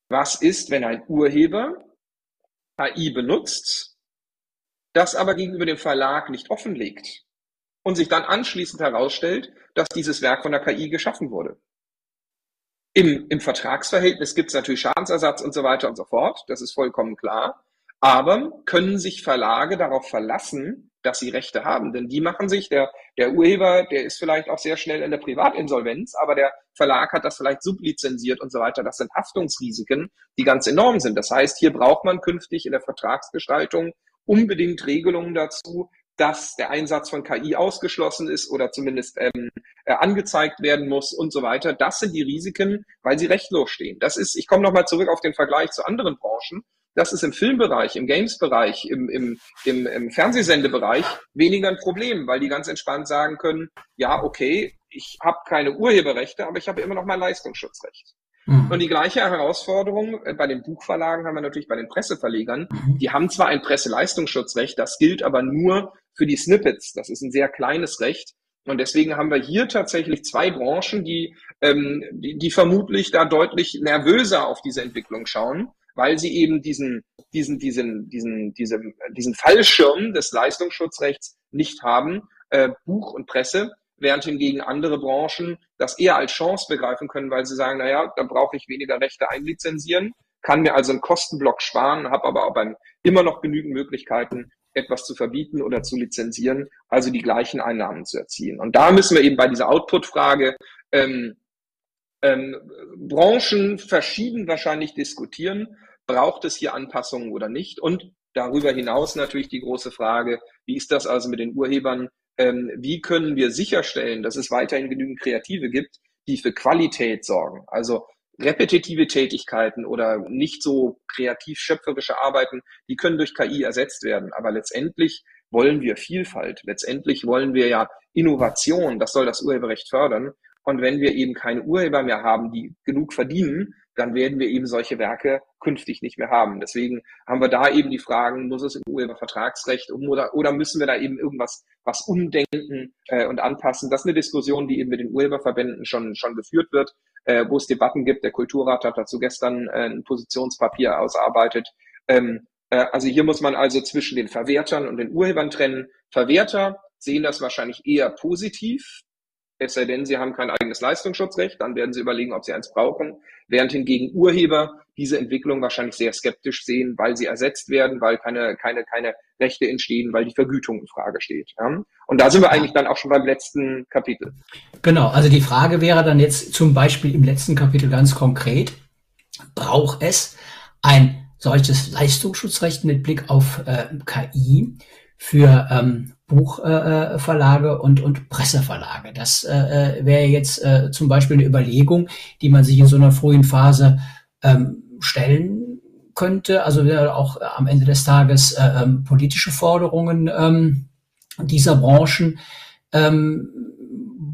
was ist, wenn ein Urheber KI benutzt, das aber gegenüber dem Verlag nicht offenlegt und sich dann anschließend herausstellt, dass dieses Werk von der KI geschaffen wurde. Im, im Vertragsverhältnis gibt es natürlich Schadensersatz und so weiter und so fort. Das ist vollkommen klar. Aber können sich Verlage darauf verlassen, dass sie Rechte haben? Denn die machen sich, der, der Urheber, der ist vielleicht auch sehr schnell in der Privatinsolvenz, aber der Verlag hat das vielleicht sublizenziert und so weiter. Das sind Haftungsrisiken, die ganz enorm sind. Das heißt, hier braucht man künftig in der Vertragsgestaltung unbedingt Regelungen dazu, dass der Einsatz von KI ausgeschlossen ist oder zumindest ähm, äh, angezeigt werden muss und so weiter. Das sind die Risiken, weil sie rechtlos stehen. Das ist, ich komme nochmal zurück auf den Vergleich zu anderen Branchen. Das ist im Filmbereich, im Games-Bereich, im, im, im, im Fernsehsendebereich weniger ein Problem, weil die ganz entspannt sagen können, ja, okay, ich habe keine Urheberrechte, aber ich habe immer noch mein Leistungsschutzrecht. Mhm. Und die gleiche Herausforderung äh, bei den Buchverlagen haben wir natürlich bei den Presseverlegern. Mhm. Die haben zwar ein Presseleistungsschutzrecht, das gilt aber nur für die Snippets. Das ist ein sehr kleines Recht. Und deswegen haben wir hier tatsächlich zwei Branchen, die, ähm, die, die vermutlich da deutlich nervöser auf diese Entwicklung schauen, weil sie eben diesen, diesen, diesen, diesen, diesen, diesen Fallschirm des Leistungsschutzrechts nicht haben, äh, Buch und Presse, während hingegen andere Branchen das eher als Chance begreifen können, weil sie sagen, naja, da brauche ich weniger Rechte einlizenzieren, kann mir also einen Kostenblock sparen, habe aber auch beim, immer noch genügend Möglichkeiten, etwas zu verbieten oder zu lizenzieren, also die gleichen Einnahmen zu erzielen. Und da müssen wir eben bei dieser Output-Frage ähm, ähm, Branchen verschieden wahrscheinlich diskutieren, braucht es hier Anpassungen oder nicht und Darüber hinaus natürlich die große Frage, wie ist das also mit den Urhebern? Ähm, wie können wir sicherstellen, dass es weiterhin genügend Kreative gibt, die für Qualität sorgen? Also repetitive Tätigkeiten oder nicht so kreativ schöpferische Arbeiten, die können durch KI ersetzt werden. Aber letztendlich wollen wir Vielfalt. Letztendlich wollen wir ja Innovation. Das soll das Urheberrecht fördern. Und wenn wir eben keine Urheber mehr haben, die genug verdienen, dann werden wir eben solche Werke künftig nicht mehr haben. Deswegen haben wir da eben die Fragen, muss es im Urhebervertragsrecht um oder, oder müssen wir da eben irgendwas was umdenken äh, und anpassen? Das ist eine Diskussion, die eben mit den Urheberverbänden schon, schon geführt wird, äh, wo es Debatten gibt. Der Kulturrat hat dazu gestern äh, ein Positionspapier ausarbeitet. Ähm, äh, also hier muss man also zwischen den Verwertern und den Urhebern trennen. Verwerter sehen das wahrscheinlich eher positiv, es sei denn, sie haben kein eigenes Leistungsschutzrecht, dann werden sie überlegen, ob sie eins brauchen, während hingegen Urheber diese Entwicklung wahrscheinlich sehr skeptisch sehen, weil sie ersetzt werden, weil keine, keine, keine Rechte entstehen, weil die Vergütung in Frage steht. Ja? Und da sind wir eigentlich dann auch schon beim letzten Kapitel. Genau, also die Frage wäre dann jetzt zum Beispiel im letzten Kapitel ganz konkret, braucht es ein solches Leistungsschutzrecht mit Blick auf äh, KI für ähm, Buchverlage äh, und, und Presseverlage. Das äh, äh, wäre jetzt äh, zum Beispiel eine Überlegung, die man sich in so einer frühen Phase ähm, stellen könnte. Also auch am Ende des Tages äh, ähm, politische Forderungen ähm, dieser Branchen, ähm,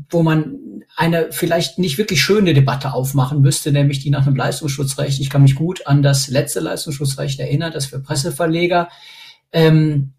wo man eine vielleicht nicht wirklich schöne Debatte aufmachen müsste, nämlich die nach einem Leistungsschutzrecht. Ich kann mich gut an das letzte Leistungsschutzrecht erinnern, das für Presseverleger ähm,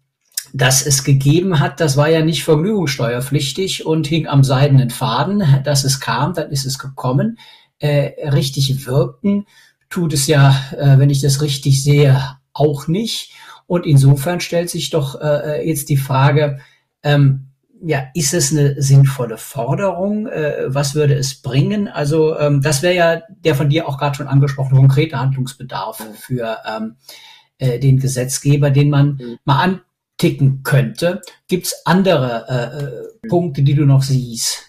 dass es gegeben hat, das war ja nicht vergnügungssteuerpflichtig und hing am seidenen Faden, dass es kam, dann ist es gekommen. Äh, richtig wirken tut es ja, äh, wenn ich das richtig sehe, auch nicht. Und insofern stellt sich doch äh, jetzt die Frage, ähm, ja, ist es eine sinnvolle Forderung? Äh, was würde es bringen? Also ähm, das wäre ja der von dir auch gerade schon angesprochene konkrete Handlungsbedarf für ähm, äh, den Gesetzgeber, den man mhm. mal an ticken könnte. Gibt es andere äh, äh, Punkte, die du noch siehst?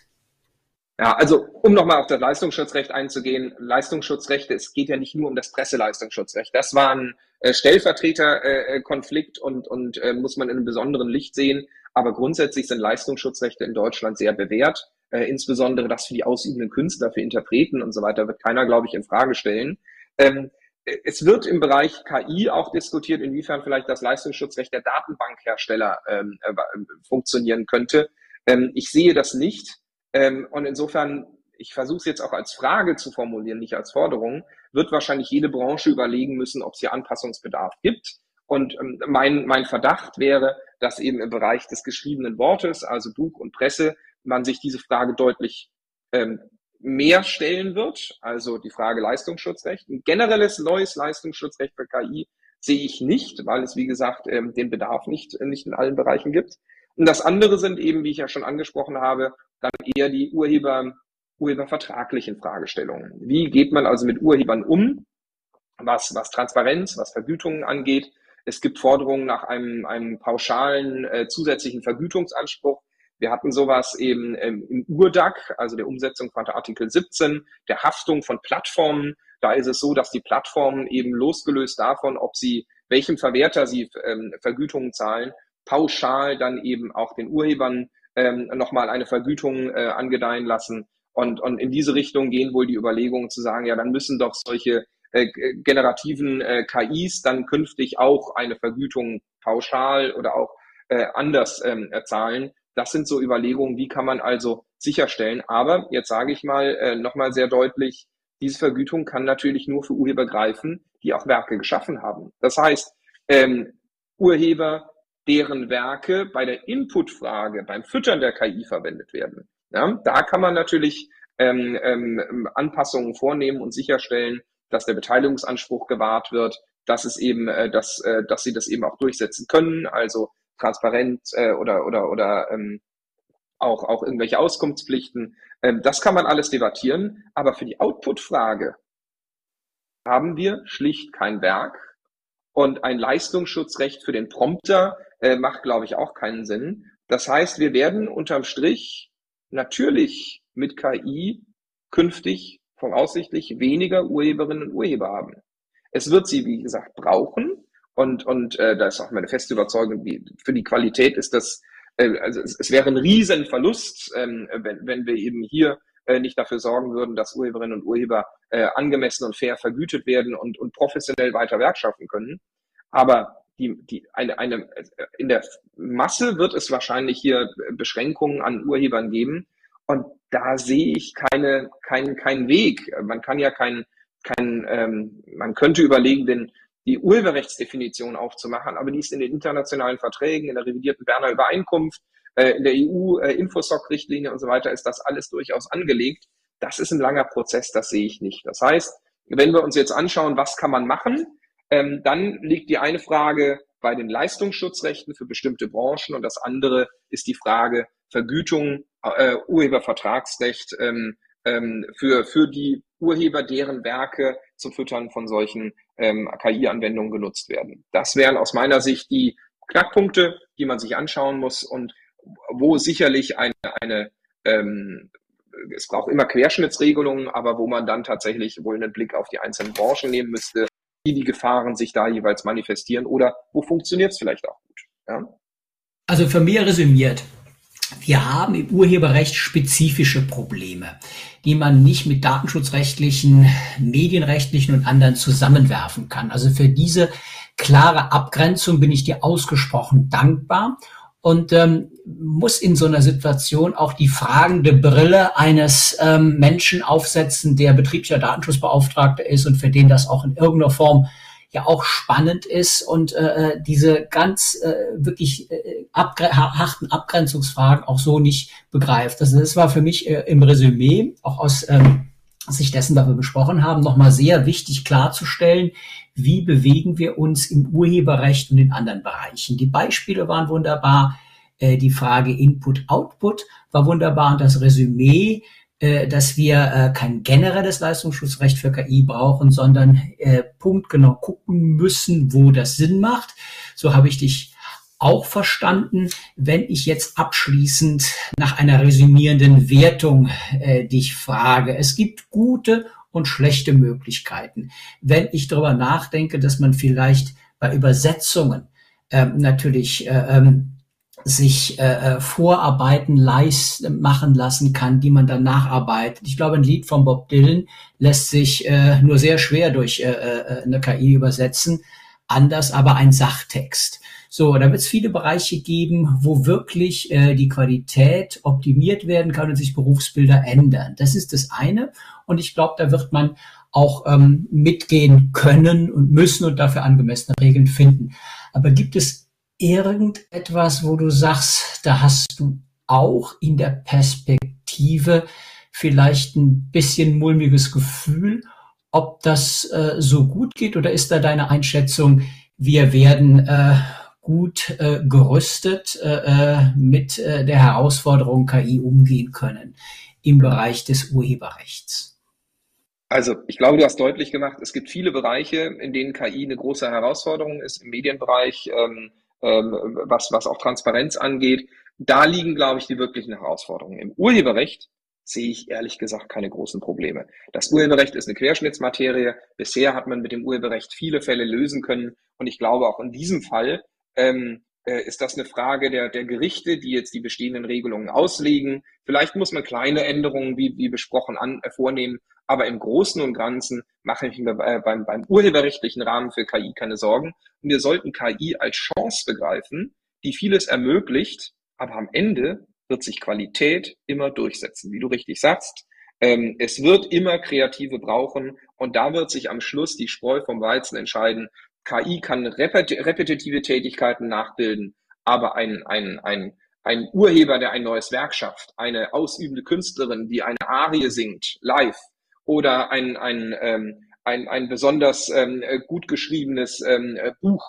Ja, also um nochmal auf das Leistungsschutzrecht einzugehen, Leistungsschutzrechte, es geht ja nicht nur um das Presseleistungsschutzrecht. Das war ein äh, Stellvertreterkonflikt äh, und, und äh, muss man in einem besonderen Licht sehen. Aber grundsätzlich sind Leistungsschutzrechte in Deutschland sehr bewährt. Äh, insbesondere das für die ausübenden Künstler, für Interpreten und so weiter wird keiner, glaube ich, in Frage stellen. Ähm, es wird im Bereich KI auch diskutiert, inwiefern vielleicht das Leistungsschutzrecht der Datenbankhersteller ähm, äh, funktionieren könnte. Ähm, ich sehe das nicht. Ähm, und insofern, ich versuche es jetzt auch als Frage zu formulieren, nicht als Forderung, wird wahrscheinlich jede Branche überlegen müssen, ob es hier Anpassungsbedarf gibt. Und ähm, mein, mein Verdacht wäre, dass eben im Bereich des geschriebenen Wortes, also Buch und Presse, man sich diese Frage deutlich ähm, mehr stellen wird, also die Frage Leistungsschutzrecht. Ein generelles neues Leistungsschutzrecht für KI sehe ich nicht, weil es, wie gesagt, ähm, den Bedarf nicht, nicht in allen Bereichen gibt. Und das andere sind eben, wie ich ja schon angesprochen habe, dann eher die Urheber, urhebervertraglichen Fragestellungen. Wie geht man also mit Urhebern um, was, was Transparenz, was Vergütungen angeht? Es gibt Forderungen nach einem, einem pauschalen äh, zusätzlichen Vergütungsanspruch wir hatten sowas eben ähm, im URDAC, also der Umsetzung von Artikel 17, der Haftung von Plattformen. Da ist es so, dass die Plattformen eben losgelöst davon, ob sie, welchem Verwerter sie ähm, Vergütungen zahlen, pauschal dann eben auch den Urhebern ähm, nochmal eine Vergütung äh, angedeihen lassen. Und, und in diese Richtung gehen wohl die Überlegungen zu sagen, ja, dann müssen doch solche äh, generativen äh, KIs dann künftig auch eine Vergütung pauschal oder auch äh, anders ähm, zahlen. Das sind so Überlegungen, wie kann man also sicherstellen. Aber jetzt sage ich mal äh, nochmal sehr deutlich, diese Vergütung kann natürlich nur für Urheber greifen, die auch Werke geschaffen haben. Das heißt, ähm, Urheber, deren Werke bei der Inputfrage, beim Füttern der KI verwendet werden. Ja, da kann man natürlich ähm, ähm, Anpassungen vornehmen und sicherstellen, dass der Beteiligungsanspruch gewahrt wird, dass es eben, äh, dass, äh, dass sie das eben auch durchsetzen können. Also transparent äh, oder oder oder ähm, auch auch irgendwelche Auskunftspflichten. Ähm, das kann man alles debattieren, aber für die Output-Frage haben wir schlicht kein Werk und ein Leistungsschutzrecht für den Prompter äh, macht, glaube ich, auch keinen Sinn. Das heißt, wir werden unterm Strich natürlich mit KI künftig voraussichtlich weniger Urheberinnen und Urheber haben. Es wird sie, wie gesagt, brauchen, Und, und äh, da ist auch meine feste Überzeugung, wie, für die Qualität ist das, äh, also es, es wäre ein Riesenverlust, ähm, wenn, wenn wir eben hier äh, nicht dafür sorgen würden, dass Urheberinnen und Urheber äh, angemessen und fair vergütet werden und, und professionell weiter Werk schaffen können. Aber die, die, eine, eine, in der Masse wird es wahrscheinlich hier Beschränkungen an Urhebern geben. Und da sehe ich keine, keinen, keinen Weg. Man kann ja kein, kein, ähm, man könnte überlegen, den, die Urheberrechtsdefinition aufzumachen, aber die ist in den internationalen Verträgen, in der revidierten Berner Übereinkunft, äh, in der EU-Infosoc-Richtlinie äh, und so weiter ist das alles durchaus angelegt. Das ist ein langer Prozess, das sehe ich nicht. Das heißt, wenn wir uns jetzt anschauen, was kann man machen, ähm, dann liegt die eine Frage bei den Leistungsschutzrechten für bestimmte Branchen und das andere ist die Frage Vergütung, äh, Urhebervertragsrecht ähm, ähm, für, für die Urheber, deren Werke zum Füttern von solchen ähm, KI-Anwendungen genutzt werden. Das wären aus meiner Sicht die Knackpunkte, die man sich anschauen muss und wo sicherlich eine, eine ähm, es braucht immer Querschnittsregelungen, aber wo man dann tatsächlich wohl einen Blick auf die einzelnen Branchen nehmen müsste, wie die Gefahren sich da jeweils manifestieren oder wo funktioniert es vielleicht auch gut. Ja? Also für mich resümiert, wir haben im Urheberrecht spezifische Probleme, die man nicht mit datenschutzrechtlichen, medienrechtlichen und anderen zusammenwerfen kann. Also für diese klare Abgrenzung bin ich dir ausgesprochen dankbar und ähm, muss in so einer Situation auch die fragende Brille eines ähm, Menschen aufsetzen, der betrieblicher Datenschutzbeauftragter ist und für den das auch in irgendeiner Form ja auch spannend ist und äh, äh diese ganz äh, wirklich äh, abgre harten Abgrenzungsfragen auch so nicht begreift. Also das war für mich äh, im Resümee, auch aus ähm, Sicht dessen, was wir besprochen haben, nochmal sehr wichtig klarzustellen, wie bewegen wir uns im Urheberrecht und in anderen Bereichen. Die Beispiele waren wunderbar, äh, die Frage Input-Output war wunderbar und das Resümee dass wir äh, kein generelles Leistungsschutzrecht für KI brauchen, sondern äh, punktgenau gucken müssen, wo das Sinn macht. So habe ich dich auch verstanden, wenn ich jetzt abschließend nach einer resümierenden Wertung äh, dich frage. Es gibt gute und schlechte Möglichkeiten. Wenn ich darüber nachdenke, dass man vielleicht bei Übersetzungen ähm, natürlich äh, ähm, sich äh, äh, Vorarbeiten leist, machen lassen kann, die man dann nacharbeitet. Ich glaube, ein Lied von Bob Dylan lässt sich äh, nur sehr schwer durch äh, äh eine KI übersetzen, anders aber ein Sachtext. So, da wird es viele Bereiche geben, wo wirklich äh, die Qualität optimiert werden kann und sich Berufsbilder ändern. Das ist das eine. Und ich glaube, da wird man auch ähm, mitgehen können und müssen und dafür angemessene Regeln finden. Aber gibt es irgendetwas, wo du sagst, da hast du auch in der Perspektive vielleicht ein bisschen mulmiges Gefühl, ob das äh, so gut geht oder ist da deine Einschätzung, wir werden äh, gut äh, gerüstet äh, äh mit äh, der Herausforderung KI umgehen können im Bereich des Urheberrechts? Also ich glaube, du hast deutlich gemacht, es gibt viele Bereiche, in denen KI eine große Herausforderung ist. Im Medienbereich, ähm, ähm, was, was auch Transparenz angeht. Da liegen, glaube ich, die wirklichen Herausforderungen. Im Urheberrecht sehe ich ehrlich gesagt keine großen Probleme. Das Urheberrecht ist eine Querschnittsmaterie. Bisher hat man mit dem Urheberrecht viele Fälle lösen können. Und ich glaube, auch in diesem Fall ähm, äh, ist das eine Frage der, der Gerichte, die jetzt die bestehenden Regelungen auslegen. Vielleicht muss man kleine Änderungen, wie, wie besprochen, an, äh, vornehmen. Aber im Großen und Ganzen mache ich mir äh, beim, beim urheberrechtlichen Rahmen für KI keine Sorgen. Und wir sollten KI als Chance begreifen, die vieles ermöglicht, aber am Ende wird sich Qualität immer durchsetzen, wie du richtig sagst. Ähm, es wird immer Kreative brauchen und da wird sich am Schluss die Spreu vom Weizen entscheiden. KI kann repet repetitive Tätigkeiten nachbilden, aber ein, ein, ein, ein Urheber, der ein neues Werk schafft, eine ausübende Künstlerin, die eine Arie singt, live, oder ein, ein, ähm, ein, ein besonders ähm, gut geschriebenes ähm, Buch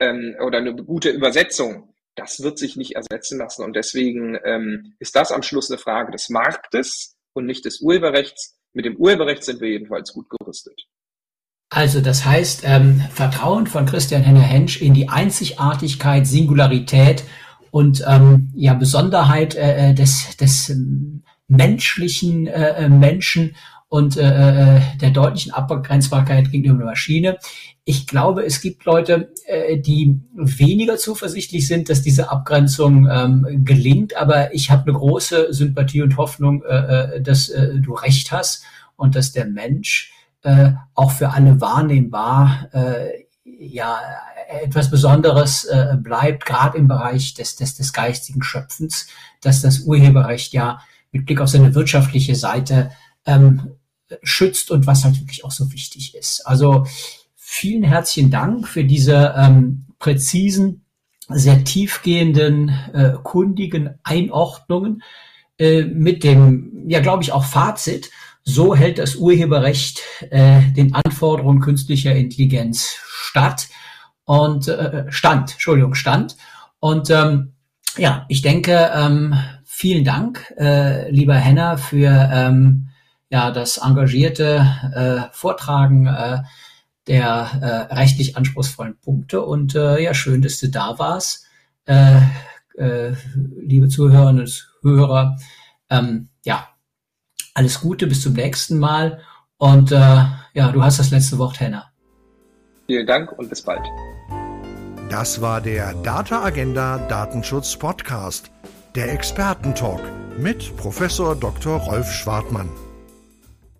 ähm, oder eine gute Übersetzung, das wird sich nicht ersetzen lassen. Und deswegen ähm, ist das am Schluss eine Frage des Marktes und nicht des Urheberrechts. Mit dem Urheberrecht sind wir jedenfalls gut gerüstet. Also das heißt, ähm, Vertrauen von Christian Henner-Hensch in die Einzigartigkeit, Singularität und ähm, ja Besonderheit äh, äh des, des menschlichen äh, äh Menschen und äh, äh, der deutlichen Abgrenzbarkeit gegenüber der Maschine. Ich glaube, es gibt Leute, äh, die weniger zuversichtlich sind, dass diese Abgrenzung ähm, gelingt, aber ich habe eine große Sympathie und Hoffnung, äh, äh, dass äh, du recht hast und dass der Mensch äh, auch für alle wahrnehmbar äh, ja etwas Besonderes äh, bleibt, gerade im Bereich des, des, des geistigen Schöpfens, dass das Urheberrecht ja mit Blick auf seine wirtschaftliche Seite ähm, schützt und was halt wirklich auch so wichtig ist. Also vielen herzlichen Dank für diese ähm, präzisen, sehr tiefgehenden, äh, kundigen Einordnungen äh, mit dem, ja glaube ich, auch Fazit. So hält das Urheberrecht äh, den Anforderungen künstlicher Intelligenz statt und äh, stand, Entschuldigung, stand. Und ähm, ja, ich denke, ähm, vielen Dank, äh, lieber Henner, für ähm, ja das engagierte äh, Vortragen äh, der äh, rechtlich anspruchsvollen Punkte. Und äh, ja, schön, dass du da warst, äh, äh, liebe Zuhörerinnen und Hörer. Ähm, ja, alles Gute, bis zum nächsten Mal. Und äh, ja, du hast das letzte Wort, Henna. Vielen Dank und bis bald. Das war der Data Agenda Datenschutz Podcast, der Expertentalk mit Professor Dr. Rolf Schwartmann.